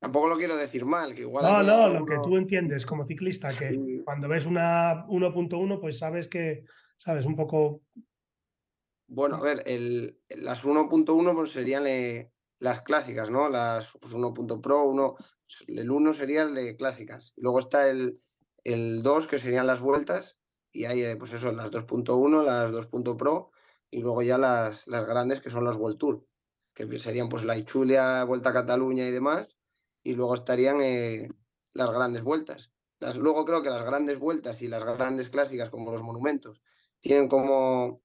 tampoco lo quiero decir mal, que igual... No, no, lo que tú entiendes como ciclista, que Sí. cuando ves una 1.1, pues sabes que, sabes, un poco Bueno, a ver, el, las 1.1 pues serían las clásicas, ¿no? Las pues, 1. Pro, 1, el 1 sería el de clásicas. Luego está el, el 2, que serían las vueltas, y hay, eh, pues eso, las 2.1, las 2. Pro, y luego ya las, las grandes, que son las World Tour, que serían pues la Ichulia, Vuelta a Cataluña y demás, y luego estarían eh, las grandes vueltas. Luego creo que las grandes vueltas y las grandes clásicas, como los monumentos, tienen como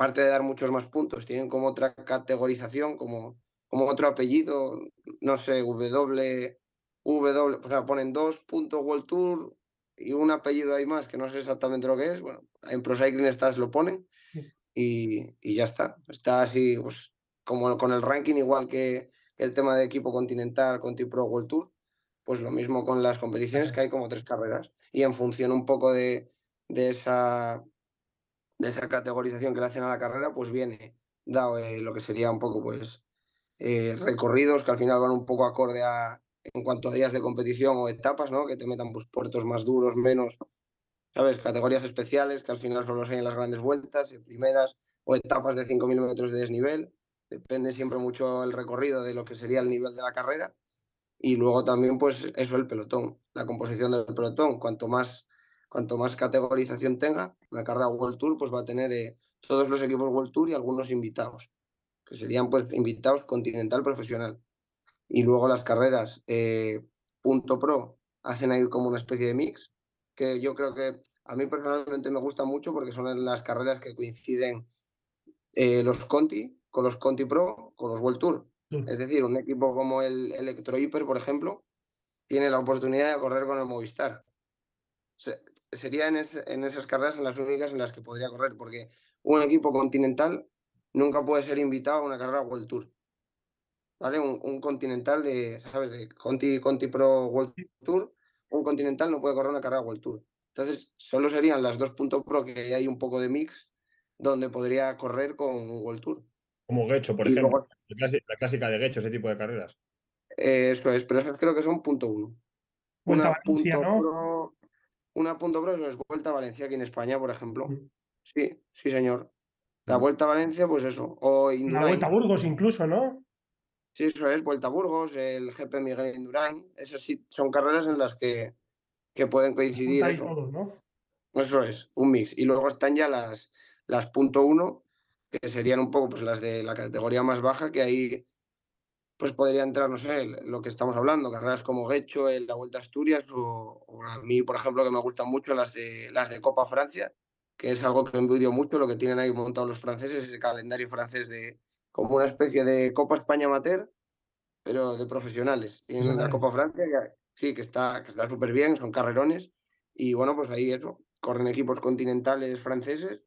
aparte de dar muchos más puntos, tienen como otra categorización, como, como otro apellido, no sé, W, W, o sea, ponen dos puntos World Tour y un apellido ahí más, que no sé exactamente lo que es. Bueno, en Pro Cycling Stats lo ponen y, y ya está. Está así, pues, como con el ranking, igual que el tema de equipo continental, Conti Pro World Tour, pues lo mismo con las competiciones, que hay como tres carreras. Y en función un poco de, de esa de esa categorización que le hacen a la carrera, pues viene dado eh, lo que sería un poco, pues, eh, recorridos que al final van un poco acorde a, en cuanto a días de competición o etapas, ¿no? Que te metan pues, puertos más duros, menos, ¿sabes? Categorías especiales que al final solo se hay en las grandes vueltas, en primeras, o etapas de 5.000 metros de desnivel. Depende siempre mucho el recorrido de lo que sería el nivel de la carrera. Y luego también, pues, eso, el pelotón, la composición del pelotón. Cuanto más cuanto más categorización tenga, la carrera World Tour pues va a tener eh, todos los equipos World Tour y algunos invitados, que serían pues invitados continental profesional. Y luego las carreras eh, punto pro hacen ahí como una especie de mix, que yo creo que a mí personalmente me gusta mucho porque son las carreras que coinciden eh, los Conti con los Conti Pro, con los World Tour. Tour. Es decir, un equipo como el Electro Hyper, por ejemplo, tiene la oportunidad de correr con el Movistar. Se- sería en, es- en esas carreras en las únicas en las que podría correr, porque un equipo continental nunca puede ser invitado a una carrera World Tour. ¿Vale? Un, un continental de, ¿sabes? De Conti, Conti Pro World Tour, un continental no puede correr una carrera World Tour. Entonces, solo serían las dos puntos pro que hay un poco de mix donde podría correr con un World Tour. Como Guecho, por Y ejemplo. luego- La clásica de Guecho, ese tipo de carreras. Eh, eso es, pero esas creo que son punto uno. Vuelta una a Valencia, punto ¿no? pro, una punto pro es Vuelta a Valencia aquí en España, por ejemplo. Mm. Sí, sí, señor. La. Vuelta a Valencia, pues eso. O La Indurain. Vuelta a Burgos incluso, ¿no? Sí, eso es, Vuelta a Burgos, el GP Miguel Indurain. Esas sí son carreras en las que, que pueden coincidir eso. ¿no? Eso es, un mix. Y luego están ya las, las punto uno, que serían un poco pues, las de la categoría más baja, que ahí pues podría entrar, no sé, lo que estamos hablando, carreras como Guecho, en la Vuelta a Asturias, o, o a mí, por ejemplo, que me gustan mucho las de, las de Copa Francia, que es algo que envidio mucho, lo que tienen ahí montado los franceses, el calendario francés de como una especie de Copa España Amateur, pero de profesionales. Tienen la. Copa Francia, que, sí, que está que está súper bien, son carrerones, y bueno, pues ahí eso, corren equipos continentales franceses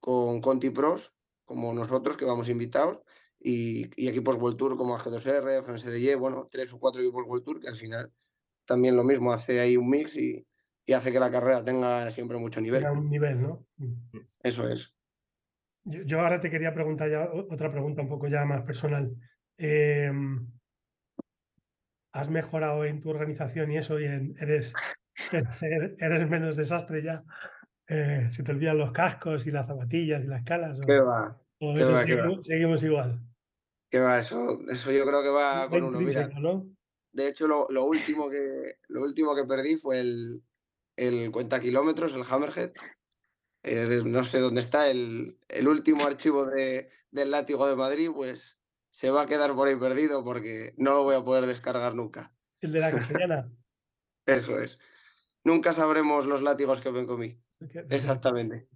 con Conti Pros, como nosotros, que vamos invitados, y, y equipos World Tour como AG2R, France de bueno, tres o cuatro equipos World Tour, que al final también lo mismo, hace ahí un mix y, y hace que la carrera tenga siempre mucho nivel. Un nivel, ¿no? Mm. Eso es. Yo, yo ahora te quería preguntar ya otra pregunta un poco ya más personal. Em, ¿Has mejorado en tu organización y eso y en- eres, eres menos desastre ya? Eh, ¿Se te olvidan los cascos y las zapatillas y las calas? ¿O, ¿Qué va? o qué eso va, qué va. seguimos, seguimos igual? ¿Qué va? Eso, eso yo creo que va con uno. Mira, de hecho, lo, lo último que, lo último que perdí fue el, el cuenta kilómetros, el Hammerhead. Eh, no sé dónde está, el, el último archivo de, del látigo de Madrid, pues se va a quedar por ahí perdido porque no lo voy a poder descargar nunca. El de la castellana. Eso es. Nunca sabremos los látigos que ven con mí. Que- Exactamente.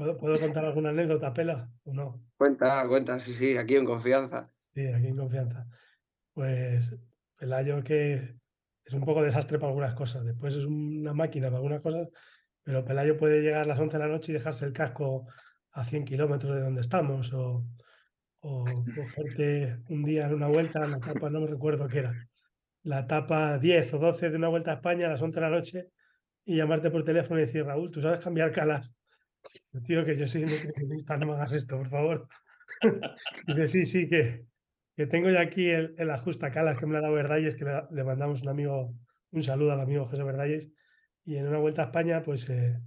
¿Puedo, ¿Puedo contar alguna anécdota, Pela? ¿O no? Cuenta, cuenta, sí, sí, aquí en confianza. Sí, aquí en confianza. Pues Pelayo que es un poco desastre para algunas cosas. Después es una máquina para algunas cosas, pero Pelayo puede llegar a las 11 de la noche y dejarse el casco a 100 kilómetros de donde estamos. O, o cogerte un día en una vuelta, la etapa, no me recuerdo qué era, la etapa 10 o 12 de una vuelta a España a las 11 de la noche y llamarte por teléfono y decir, Raúl, ¿tú sabes cambiar calas? Tío, que yo soy nutricionista, no me hagas esto, por favor. Dice, sí, sí, que, que tengo ya aquí el, el ajustacalas que me lo ha dado Verdalles, que le, da- le mandamos un amigo, un saludo al amigo José Verdalles. Y en una vuelta a España, pues eh,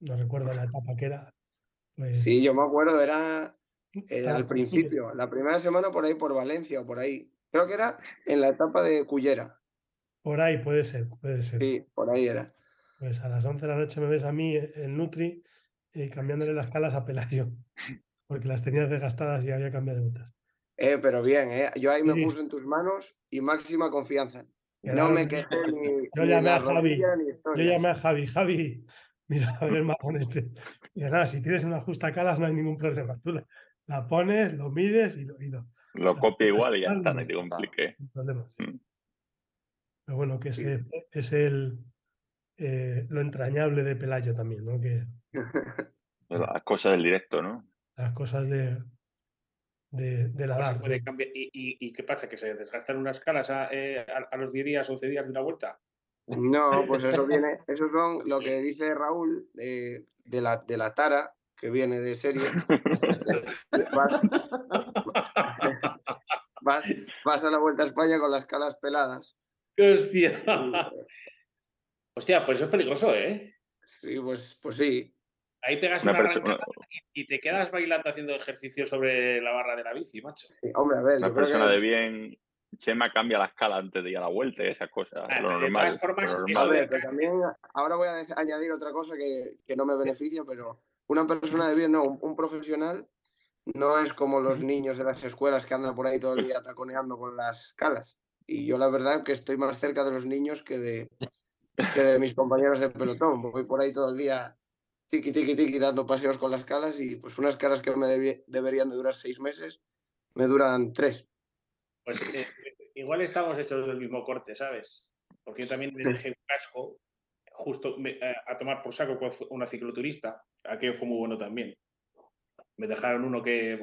no recuerdo la etapa que era. Pues, Sí, yo me acuerdo, era eh, estaba al principio, la primera semana por ahí por Valencia o por ahí. Creo que era en la etapa de Cullera. Por ahí puede ser, puede ser. Sí, por ahí era. Pues a las 11 de la noche me ves a mí, eh, el Nutri, eh, cambiándole las calas a Pelayo, porque las tenía desgastadas y había cambiado de botas. Eh, pero bien, eh. Yo ahí me Sí. puse en tus manos y máxima confianza. No me quejé ni, Yo llamé la a Javi, Yo llamé a Javi, Javi, mira, a ver el magón este. Y nada, si tienes una justa calas no hay ningún problema. Tú la, la pones, lo mides y lo, y lo Lo copia igual y ya está, no te complique. problema. Mm. Pero bueno, que Sí. ese es el, eh, lo entrañable de Pelayo también, ¿no? Que Las cosas del directo, ¿no? las cosas de, de, de la ¿Cómo se edad, puede ¿no? cambiar? ¿Y, y, y qué pasa? ¿Que se desgastan unas calas a, eh, a- a los 10 días, 11 días de una vuelta? No, pues eso viene, eso son lo que dice Raúl de, de la, de la tara, que viene de serie. Vas, vas, vas a la Vuelta a España con las calas peladas. ¡Qué hostia! Hostia, pues eso es peligroso, ¿eh? Sí, pues, pues sí. Ahí pegas Una una y, y te quedas bailando haciendo ejercicio sobre la barra de la bici, macho. Sí, Hombre, a ver, una persona que- de bien. Chema cambia la escala antes de ir a la vuelta y esas cosas. Ah, lo de normal. todas formas, lo A normal. ver, pero también ahora voy a añadir otra cosa que, que no me beneficia, pero una persona de bien, no, un, un profesional no es como los niños de las escuelas que andan por ahí todo el día taconeando con las calas. Y yo la verdad que estoy más cerca de los niños que de, que de mis compañeros de pelotón. Voy por ahí todo el día tiqui, tiqui, tiqui, dando paseos con las calas y pues unas calas que me deberían de durar seis meses, me duran tres. Pues eh, igual estamos hechos del mismo corte, ¿sabes? Porque yo también me dejé un casco justo me- eh, a tomar por saco con una cicloturista. Aquello fue muy bueno también. Me dejaron uno que,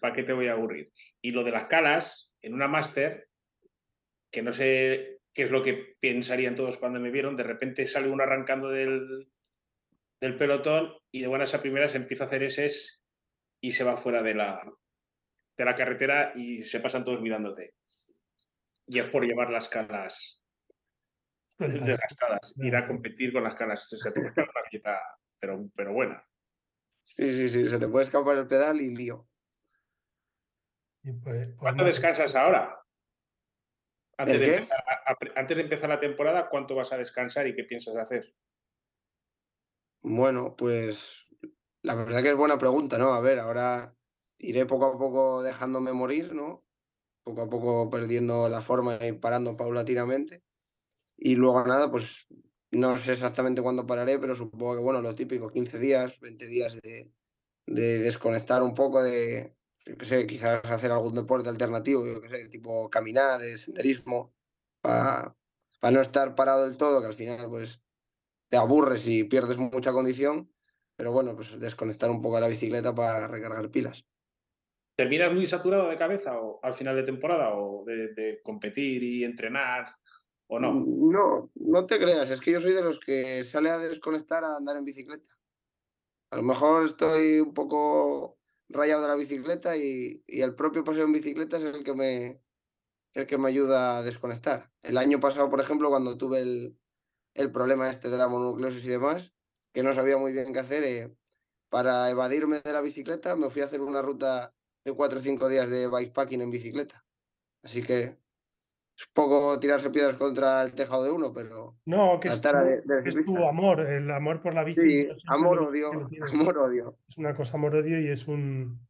¿para qué te voy a aburrir? Y lo de las calas, en una máster, que no sé qué es lo que pensarían todos cuando me vieron, de repente sale uno arrancando del, del pelotón y de buenas a primeras empieza a hacer eses y se va fuera de la, de la carretera y se pasan todos mirándote. Y es por llevar las calas desgastadas. Ir a competir con las caras. Se te puede escapar una galleta, pero, pero buena. Sí, sí, sí, se te puede escapar el pedal y lío. Y pues- pues ¿Cuánto descansas ahora? Antes ¿El de, empezar, a- a- antes de empezar la temporada, ¿cuánto vas a descansar y qué piensas hacer? Bueno, pues la verdad que es buena pregunta, ¿no? A ver, ahora iré poco a poco dejándome morir, ¿no? Poco a poco perdiendo la forma y parando paulatinamente. Y luego nada, pues no sé exactamente cuándo pararé, pero supongo que, bueno, lo típico, 15 días, 20 días de, de desconectar un poco de, yo qué sé, quizás hacer algún deporte alternativo, yo qué sé, tipo caminar, eh, senderismo, para no estar parado del todo, que al final, pues te aburres y pierdes mucha condición, pero bueno, pues desconectar un poco de la bicicleta para recargar pilas. ¿Terminas muy saturado de cabeza o al final de temporada o de, de competir y entrenar o no? No, no te creas, es que yo soy de los que sale a desconectar a andar en bicicleta. A lo mejor estoy un poco rayado de la bicicleta y, el propio paseo en bicicleta es el que me el que me ayuda a desconectar. El año pasado, por ejemplo, cuando tuve el, el problema este de la mononucleosis y demás, que no sabía muy bien qué hacer, eh, para evadirme de la bicicleta me fui a hacer una ruta de cuatro o cinco días de bikepacking en bicicleta. Así que es un poco tirarse piedras contra el tejado de uno, pero No, que es, tu, de- es amor, el amor por la bici. sí, amor odio, amor odio. Es una cosa amor-odio y es un,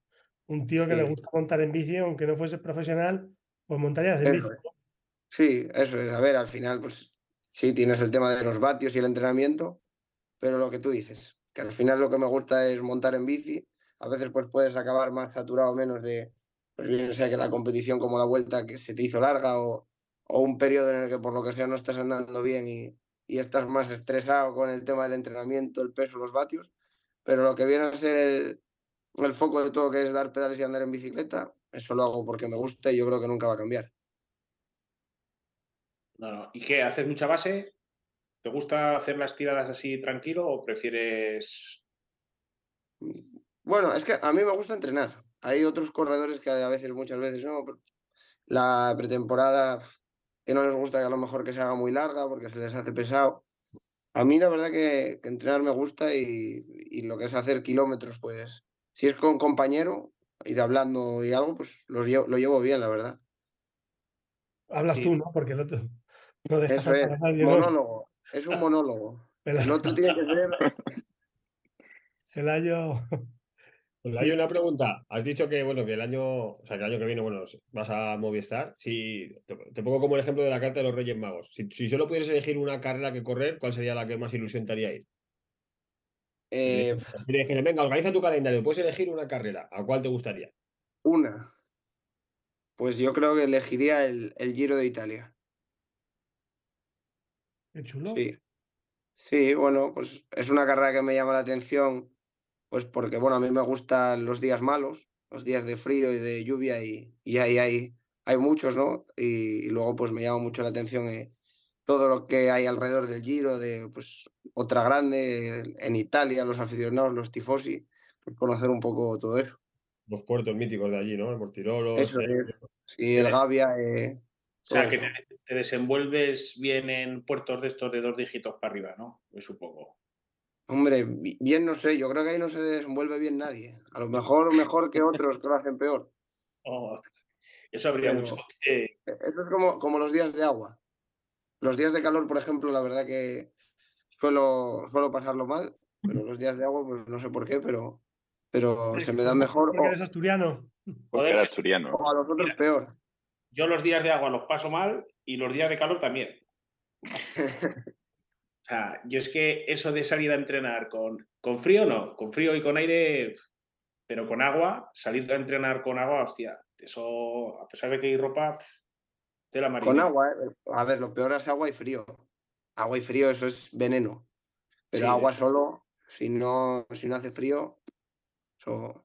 un tío que le gusta montar en bici, aunque no fuese profesional, pues montarías en bici. Es. Sí, eso es. A ver, al final, pues sí, tienes el tema de los vatios y el entrenamiento, pero lo que tú dices, que al final lo que me gusta es montar en bici. A veces pues puedes acabar más saturado o menos de, pues bien sea que la competición como la vuelta que se te hizo larga o, o un periodo en el que por lo que sea no estás andando bien y, y estás más estresado con el tema del entrenamiento, el peso, los vatios. Pero lo que viene a ser el, el foco de todo, que es dar pedales y andar en bicicleta, eso lo hago porque me gusta y yo creo que nunca va a cambiar. No, no. ¿Y qué? ¿Haces mucha base? ¿Te gusta hacer las tiradas así tranquilo o prefieres Bueno, es que a mí me gusta entrenar. Hay otros corredores que a veces, muchas veces, no, la pretemporada que no les gusta que a lo mejor que se haga muy larga porque se les hace pesado. A mí la verdad que, que entrenar me gusta y, y lo que es hacer kilómetros, pues si es con compañero, ir hablando y algo, pues los llevo- lo llevo bien, la verdad. Hablas Sí. tú, ¿no? Porque el otro no dejas Eso es, hablar a nadie, ¿no? monólogo, es un monólogo. El otro tiene que ser... El año. Pues hay una pregunta. Has dicho que, bueno, que el año, o sea, que el año que viene, bueno, vas a Movistar. Si te, te pongo como el ejemplo de la carta de los Reyes Magos. Si, si solo pudieras elegir una carrera que correr, ¿cuál sería la que más ilusión te haría ir? eh, Si venga, organiza tu calendario, puedes elegir una carrera, ¿a cuál te gustaría? una. Pues yo creo que elegiría el, el Giro de Italia. Qué chulo. Sí. Sí, bueno, pues es una carrera que me llama la atención, pues porque, bueno, a mí me gustan los días malos, los días de frío y de lluvia y, y ahí hay, hay muchos, ¿no? Y, y luego pues me llama mucho la atención eh, todo lo que hay alrededor del Giro, de pues otra grande en Italia, los aficionados, los tifosi, pues conocer un poco todo eso. Los puertos míticos de allí, ¿no? El Mortirolo. Eso. Sí, el Gavia, eh, O sea, que te, te desenvuelves bien en puertos de estos de dos dígitos para arriba, ¿no? Me supongo. Hombre, bi- bien no sé, yo creo que ahí no se desenvuelve bien nadie. A lo mejor mejor que otros que lo hacen peor. Oh, eso habría Pero- mucho que... E- Eso es como, como los días de agua. Los días de calor, por ejemplo, la verdad que suelo, suelo pasarlo mal, pero los días de agua, pues no sé por qué, pero, pero se me dan mejor Porque o, eres asturiano. Porque que- asturiano. o a los otros Mira. peor. Yo los días de agua los paso mal y los días de calor también. O sea, yo es que eso de salir a entrenar con, con frío, no, con frío y con aire, pero con agua, salir a entrenar con agua, hostia, eso, a pesar de que hay ropa, tela Con amarilla. agua, ¿eh? A ver, lo peor es agua y frío. Agua y frío, eso es veneno. Pero Sí, agua solo, si no, si no hace frío, eso...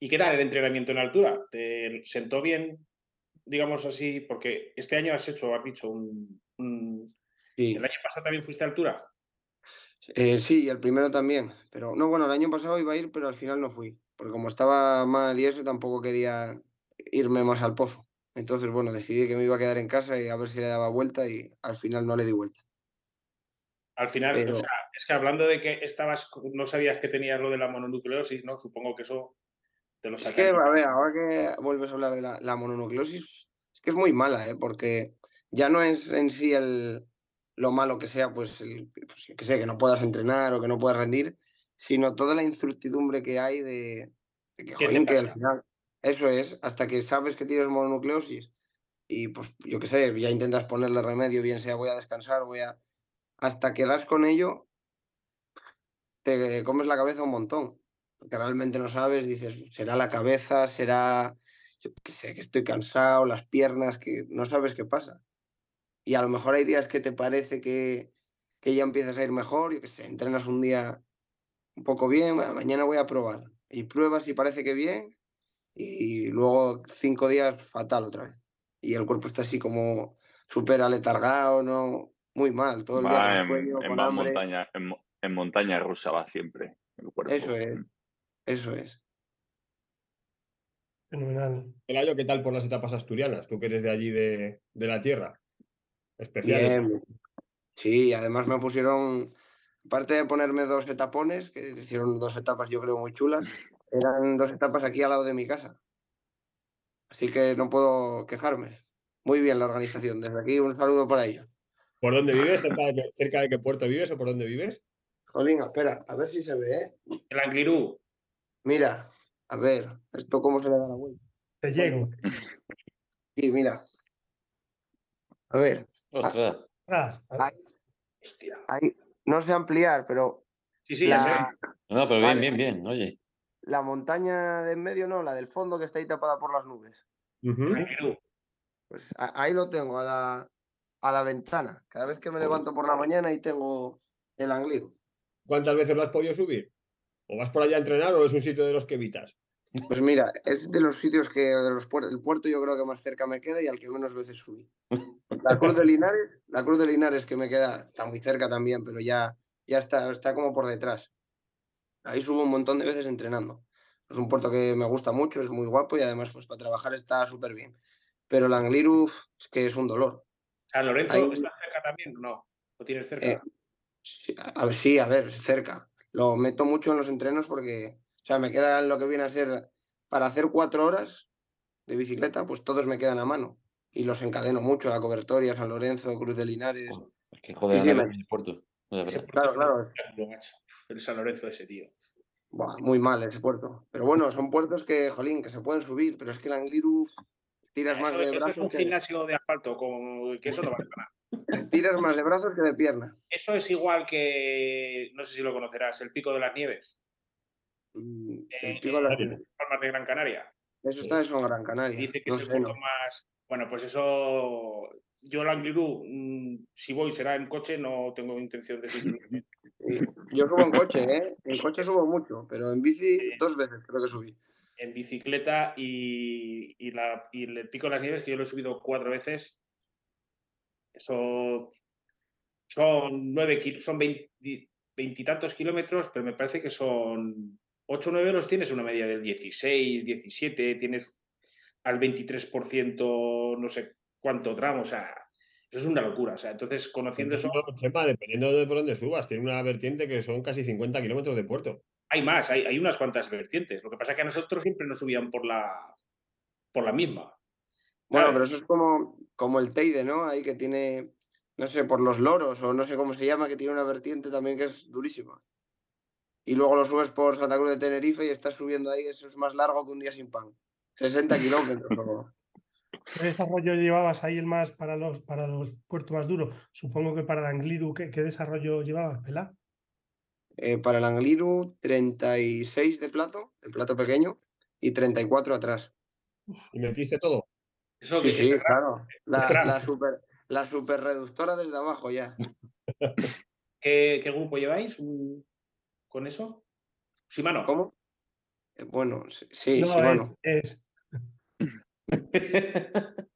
¿Y qué tal el entrenamiento en altura? ¿Te sentó bien, digamos así? Porque este año has hecho, has dicho, un, un- Sí. ¿El año pasado también fuiste a altura? Eh, sí, el primero también. Pero no, bueno, el año pasado iba a ir, pero al final no fui. Porque como estaba mal y eso, tampoco quería irme más al pozo. Entonces, bueno, decidí que me iba a quedar en casa y a ver si le daba vuelta y al final no le di vuelta. Al final, Pero- o sea, es que hablando de que estabas, no sabías que tenías lo de la mononucleosis, ¿no? Supongo que eso te lo Es sacaste. que, a ver, ahora que vuelves a hablar de la, la mononucleosis, es que es muy mala, ¿eh? Porque ya no es en sí el, lo malo que sea, pues, el, pues, que sé, que no puedas entrenar o que no puedas rendir, sino toda la incertidumbre que hay de, de que, ¿Qué te jolín, que al final, eso es, hasta que sabes que tienes mononucleosis y, pues, yo qué sé, ya intentas ponerle remedio, bien sea voy a descansar, voy a... Hasta que das con ello, te comes la cabeza un montón. Porque realmente no sabes, dices, será la cabeza, será, yo qué sé, que estoy cansado, las piernas, que no sabes qué pasa. Y a lo mejor hay días que te parece que, que ya empiezas a ir mejor, yo qué sé, entrenas un día un poco bien, "Ah, mañana voy a probar. Y pruebas y parece que bien, y luego cinco días fatal otra vez. Y el cuerpo está así como súper aletargado, ¿no? Muy mal, todo el día Va en, sueño, en con va hambre. montaña, en, mo- en montaña rusa va siempre el cuerpo. Eso es. Eso es. Fenomenal. Pelayo, ¿qué tal por las etapas asturianas? Tú que eres de allí de, de la tierra. Especiales. Bien. Sí, además me pusieron, aparte de ponerme dos etapones, que hicieron dos etapas yo creo muy chulas, eran dos etapas aquí al lado de mi casa. Así que no puedo quejarme. Muy bien la organización. Desde aquí un saludo para ellos. ¿Por dónde vives? ¿Cerca de, qué, cerca de qué puerto vives o por dónde vives? Jolín, espera, a ver si se ve, ¿eh? El Anglirú. Mira, a ver, esto cómo se le da la vuelta. Te llego. Y mira. A ver, Ostras. Ahí, ahí. No sé ampliar, pero Sí, sí, ya sé. la, No, pero bien, Vale. bien, bien. Oye. la montaña de en medio, no, la del fondo que está ahí tapada por las nubes. Pues a- ahí lo tengo, a la, a la ventana. Cada vez que me levanto por la mañana ahí tengo el angliru. ¿Cuántas veces lo has podido subir? ¿O vas por allá a entrenar o es un sitio de los que evitas? Pues mira, es de los sitios que, de los puer- el puerto yo creo que más cerca me queda y al que menos veces subí. La Cruz de Linares, la Cruz de Linares que me queda, está muy cerca también, pero ya, ya está, está como por detrás. Ahí subo un montón de veces entrenando. Es un puerto que me gusta mucho, es muy guapo y además pues para trabajar está súper bien. Pero el Angliru uf, es que es un dolor. ¿San Lorenzo Ahí- está cerca también? No. ¿Lo tienes cerca? Eh, Sí, a a ver, sí, a ver, cerca. Lo meto mucho en los entrenos porque, o sea, me queda lo que viene a ser para hacer cuatro horas de bicicleta, pues todos me quedan a mano. Y los encadeno mucho, la Cobertoria, San Lorenzo, Cruz de Linares. Es que joder, Sí, me- el puerto. No, Claro, claro. El San Lorenzo ese, tío. Buah, muy mal ese puerto. Pero bueno, son puertos que, jolín, que se pueden subir, pero es que el Angliru tiras más Eso, de eso es brazos un que, gimnasio de asfalto, con... que eso no vale para nada. tiras más de brazos que de pierna. Eso es igual que, no sé si lo conocerás, el Pico de las Nieves, Mm, Eh, El pico de la- eh, Palmas de Gran Canaria. Eso está eso en Gran Canaria. Dice que No es el no. más. Bueno, pues eso. Yo el Angliru, mm, si voy será en coche, no tengo intención de subir. Sí. Yo subo en coche, ¿eh? En coche subo mucho, pero en bici dos veces creo que subí. en bicicleta y, y la, y el Pico de las Nieves, que yo lo he subido cuatro veces. Eso son nueve son veinti- veintitantos kilómetros, pero me parece que son 8 o 9 los tienes una media del 16, 17, tienes al 23% no sé cuánto tramo, o sea, eso es una locura. O sea, entonces conociendo eso, No, Chema, dependiendo de por dónde subas, tiene una vertiente que son casi 50 kilómetros de puerto. hay más, hay, hay unas cuantas vertientes. Lo que pasa es que a nosotros siempre nos subían por la, por la misma. Bueno, ¿sabes? pero eso es como, como el Teide, ¿no? Ahí que tiene, no sé, por los loros o no sé cómo se llama, que tiene una vertiente también que es durísima. Y luego lo subes por Santa Cruz de Tenerife y estás subiendo ahí, eso es más largo que un día sin pan. 60 kilómetros. ¿Qué desarrollo llevabas ahí el más para los, para los puertos más duros? Supongo que para el Angliru, ¿qué, qué desarrollo llevabas, Pela? Eh, para el Angliru, 36 de plato, el plato pequeño, y 34 atrás. ¿Y metiste todo? Eso Sí, que sí, claro. La, la super, la super reductora desde abajo ya. ¿Qué, qué grupo lleváis con eso? Shimano. ¿Cómo? Eh, bueno, sí, sí, no, Shimano. es, es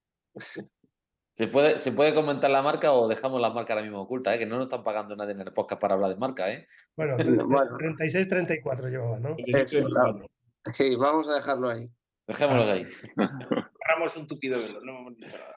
¿Se puede, ¿Se puede comentar la marca o dejamos la marca ahora mismo oculta? ¿eh? Que no nos están pagando nadie en el podcast para hablar de marca. ¿eh? bueno, Bueno. 36-34 llevaba, ¿no? Eso, 34. Sí, vamos a dejarlo ahí. Dejémoslo ahí. Agarramos un tupido velo, no hemos dicho nada.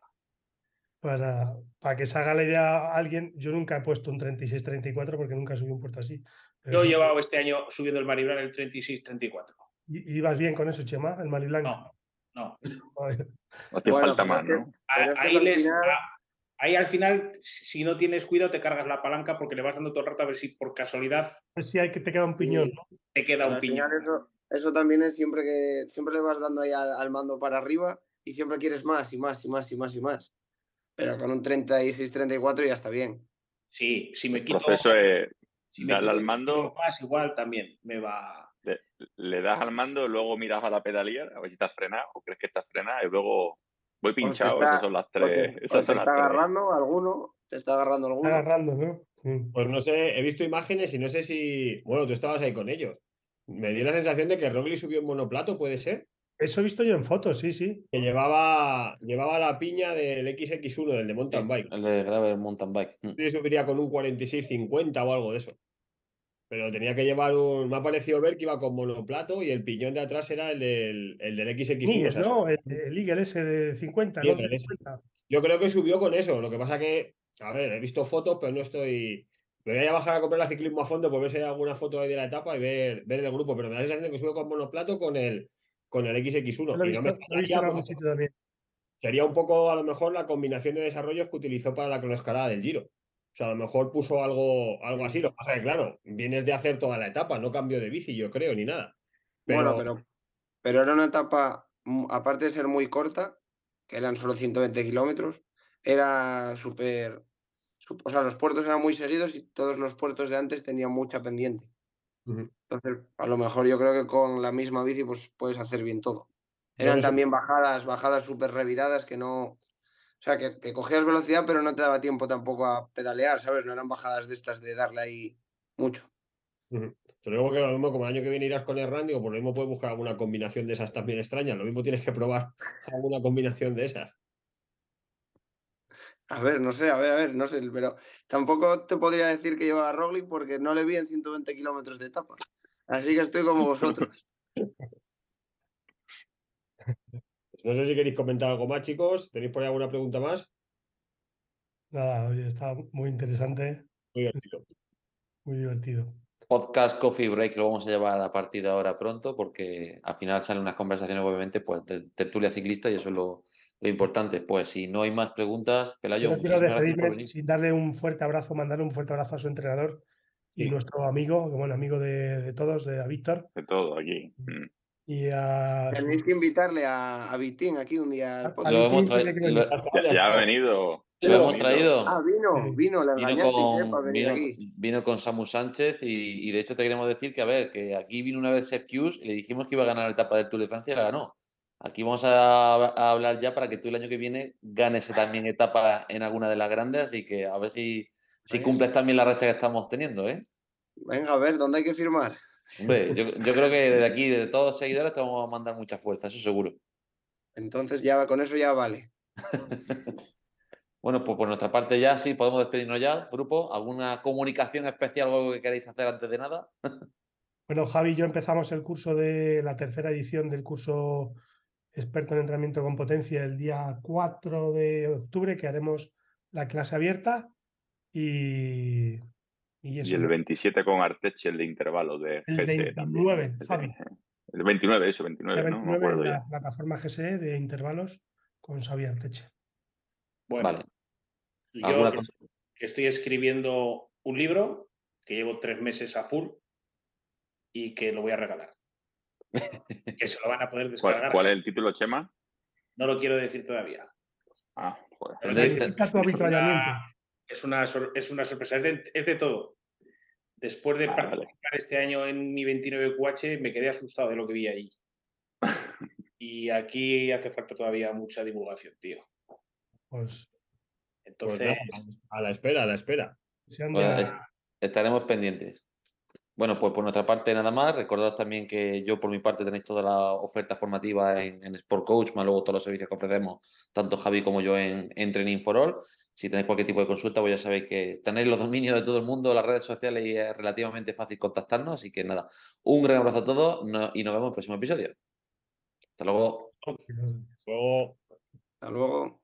Para, para que se haga la idea a alguien, yo nunca he puesto un 36-34 porque nunca subí un puerto así. Pero Yo he sí, llevado este año subiendo el Maribral el 36-34. i- ¿Ibas bien con eso, Chema? El Mali Blanco. No, no. No Bueno, falta más, ¿no? Ahí, al les- final- a- ahí al final, si no tienes cuidado, te cargas la palanca porque le vas dando todo el rato a ver si por casualidad Pues sí, hay que te queda un piñón, te queda Pero un piñón. eso, eso también es siempre que siempre le vas dando ahí al, al mando para arriba y siempre quieres más y más y más y más y más. Pero con un 36-34 ya está bien. Sí, si me El quito, proceso es si me quito al mando. más, igual también me va. Le das al mando, luego miras a la pedalía, a ver si estás frenado o crees que estás frenado y luego voy pinchado. está- esas son las tres. te- las está tres. agarrando alguno, te está agarrando Está alguno. agarrando, ¿no? Pues no sé, he visto imágenes y no sé si. Bueno, tú estabas ahí con ellos. Me dio la sensación de que Roglic subió en monoplato, puede ser. Eso he visto yo en fotos, sí, sí. Que llevaba, llevaba la piña del XX1, del de mountain bike. El de Gravel Mountain Bike. Mm. Yo subiría con un 46-50 o algo de eso. Pero tenía que llevar un. Me ha parecido ver que iba con monoplato y el piñón de atrás era el del, el del XX1. o Miguel, sea, ¿no? El, el Eagle ese de 50, Sí, ¿no? el ese. 50. Yo creo que subió con eso. Lo que pasa que, a ver, he visto fotos, pero no estoy. Me voy a bajar a comprar la ciclismo a fondo por ver si hay alguna foto ahí de la etapa y ver, ver el grupo. Pero me da la sensación que subió con monoplato con el, con el XX1. Lo he no me lo he visto extrañaría en algún porque sitio también. sería un poco, a lo mejor, la combinación de desarrollos que utilizó para la cronoescalada del Giro. O sea, a lo mejor puso algo, algo así. Lo que pasa es que, claro, vienes de hacer toda la etapa, no cambio de bici, yo creo, ni nada. Bueno, pero, pero era una etapa, aparte de ser muy corta, que eran solo 120 kilómetros, era súper. O sea, los puertos eran muy seguidos y todos los puertos de antes tenían mucha pendiente. Entonces, a lo mejor yo creo que con la misma bici pues puedes hacer bien todo. Eran no también bajadas, bajadas súper reviradas que no. O sea, que, que cogías velocidad, pero no te daba tiempo tampoco a pedalear, ¿sabes? No eran bajadas de estas de darle ahí mucho. Ujú. Pero luego que lo mismo, como el año que viene irás con el Randy, o por lo mismo puedes buscar alguna combinación de esas también extrañas. Lo mismo tienes que probar alguna combinación de esas. A ver, no sé, a ver, a ver, no sé, pero tampoco te podría decir que llevaba a Roglic porque no le vi en 120 kilómetros de etapa. Así que estoy como vosotros. No sé si queréis comentar algo más, chicos. ¿Tenéis por ahí alguna pregunta más? Nada, oye, está muy interesante, Muy divertido. muy divertido. Podcast Coffee Break lo vamos a llevar a partir de ahora pronto porque al final salen unas conversaciones obviamente pues de tertulia ciclista y eso es lo, lo importante. Pues si no hay más preguntas, Pelayo, Yo quiero muchísimas gracias por despedirme venir. sin darle un fuerte abrazo, mandarle un fuerte abrazo a su entrenador y nuestro amigo, bueno, amigo de, de todos, de a Víctor, De todo aquí. Y a Tenéis que invitarle a, a Vitín aquí un día al podcast. Lo hemos traído- Ya ha venido. Lo hemos traído. Ah, vino, vino, le Vino con, Para venir vino, aquí. vino con Samu Sánchez y, y de hecho te queremos decir que, a ver, que aquí vino una vez Kuss y le dijimos que iba a ganar la etapa del Tour de Francia y la ganó. Aquí vamos a, a hablar ya para que tú el año que viene ganes también etapa en alguna de las grandes, así que a ver si, si cumples también la racha que estamos teniendo, ¿eh? Venga, a ver, ¿dónde hay que firmar? Hombre, yo, yo creo que desde aquí, de todos los seguidores, te vamos a mandar mucha fuerza, eso seguro. Entonces ya con eso ya vale. Bueno, pues por nuestra parte ya sí, podemos despedirnos ya, grupo. ¿Alguna comunicación especial o algo que queráis hacer antes de nada? Bueno, Javi y yo empezamos el curso de la tercera edición del curso experto en entrenamiento con potencia el día 4 de octubre, que haremos la clase abierta y, y el 27 con Arteche, el de intervalo de El GSE 29, también. Javi. El 29, eso, La 29, ¿no? Me 29 acuerdo en ya. la plataforma GSE de intervalos con Xavi Arteche. Bueno, Vale. yo estoy escribiendo un libro que llevo tres meses a full y que lo voy a regalar. que se lo van a poder ¿Cuál, descargar. cuál es el título, Chema? No lo quiero decir todavía. Ah, joder. Pero tu es avituallamiento. Es una, es una sorpresa, es de, es de todo. Después de Ah, vale. participar este año en mi 29 QH, me quedé asustado de lo que vi ahí. Y aquí hace falta todavía mucha divulgación, tío. Pues Pues Entonces, nada, a la espera, a la espera. Pues, estaremos pendientes. Bueno, pues por nuestra parte nada más. Recordaros también que yo por mi parte tenéis toda la oferta formativa en, en Sport Coach, más luego todos los servicios que ofrecemos, tanto Javi como yo en, en Training for All. Si tenéis cualquier tipo de consulta, pues ya sabéis que tenéis los dominios de todo el mundo, las redes sociales y es relativamente fácil contactarnos. Así que nada, un gran abrazo a todos y nos vemos en el próximo episodio. Hasta luego. Luego. Hasta luego.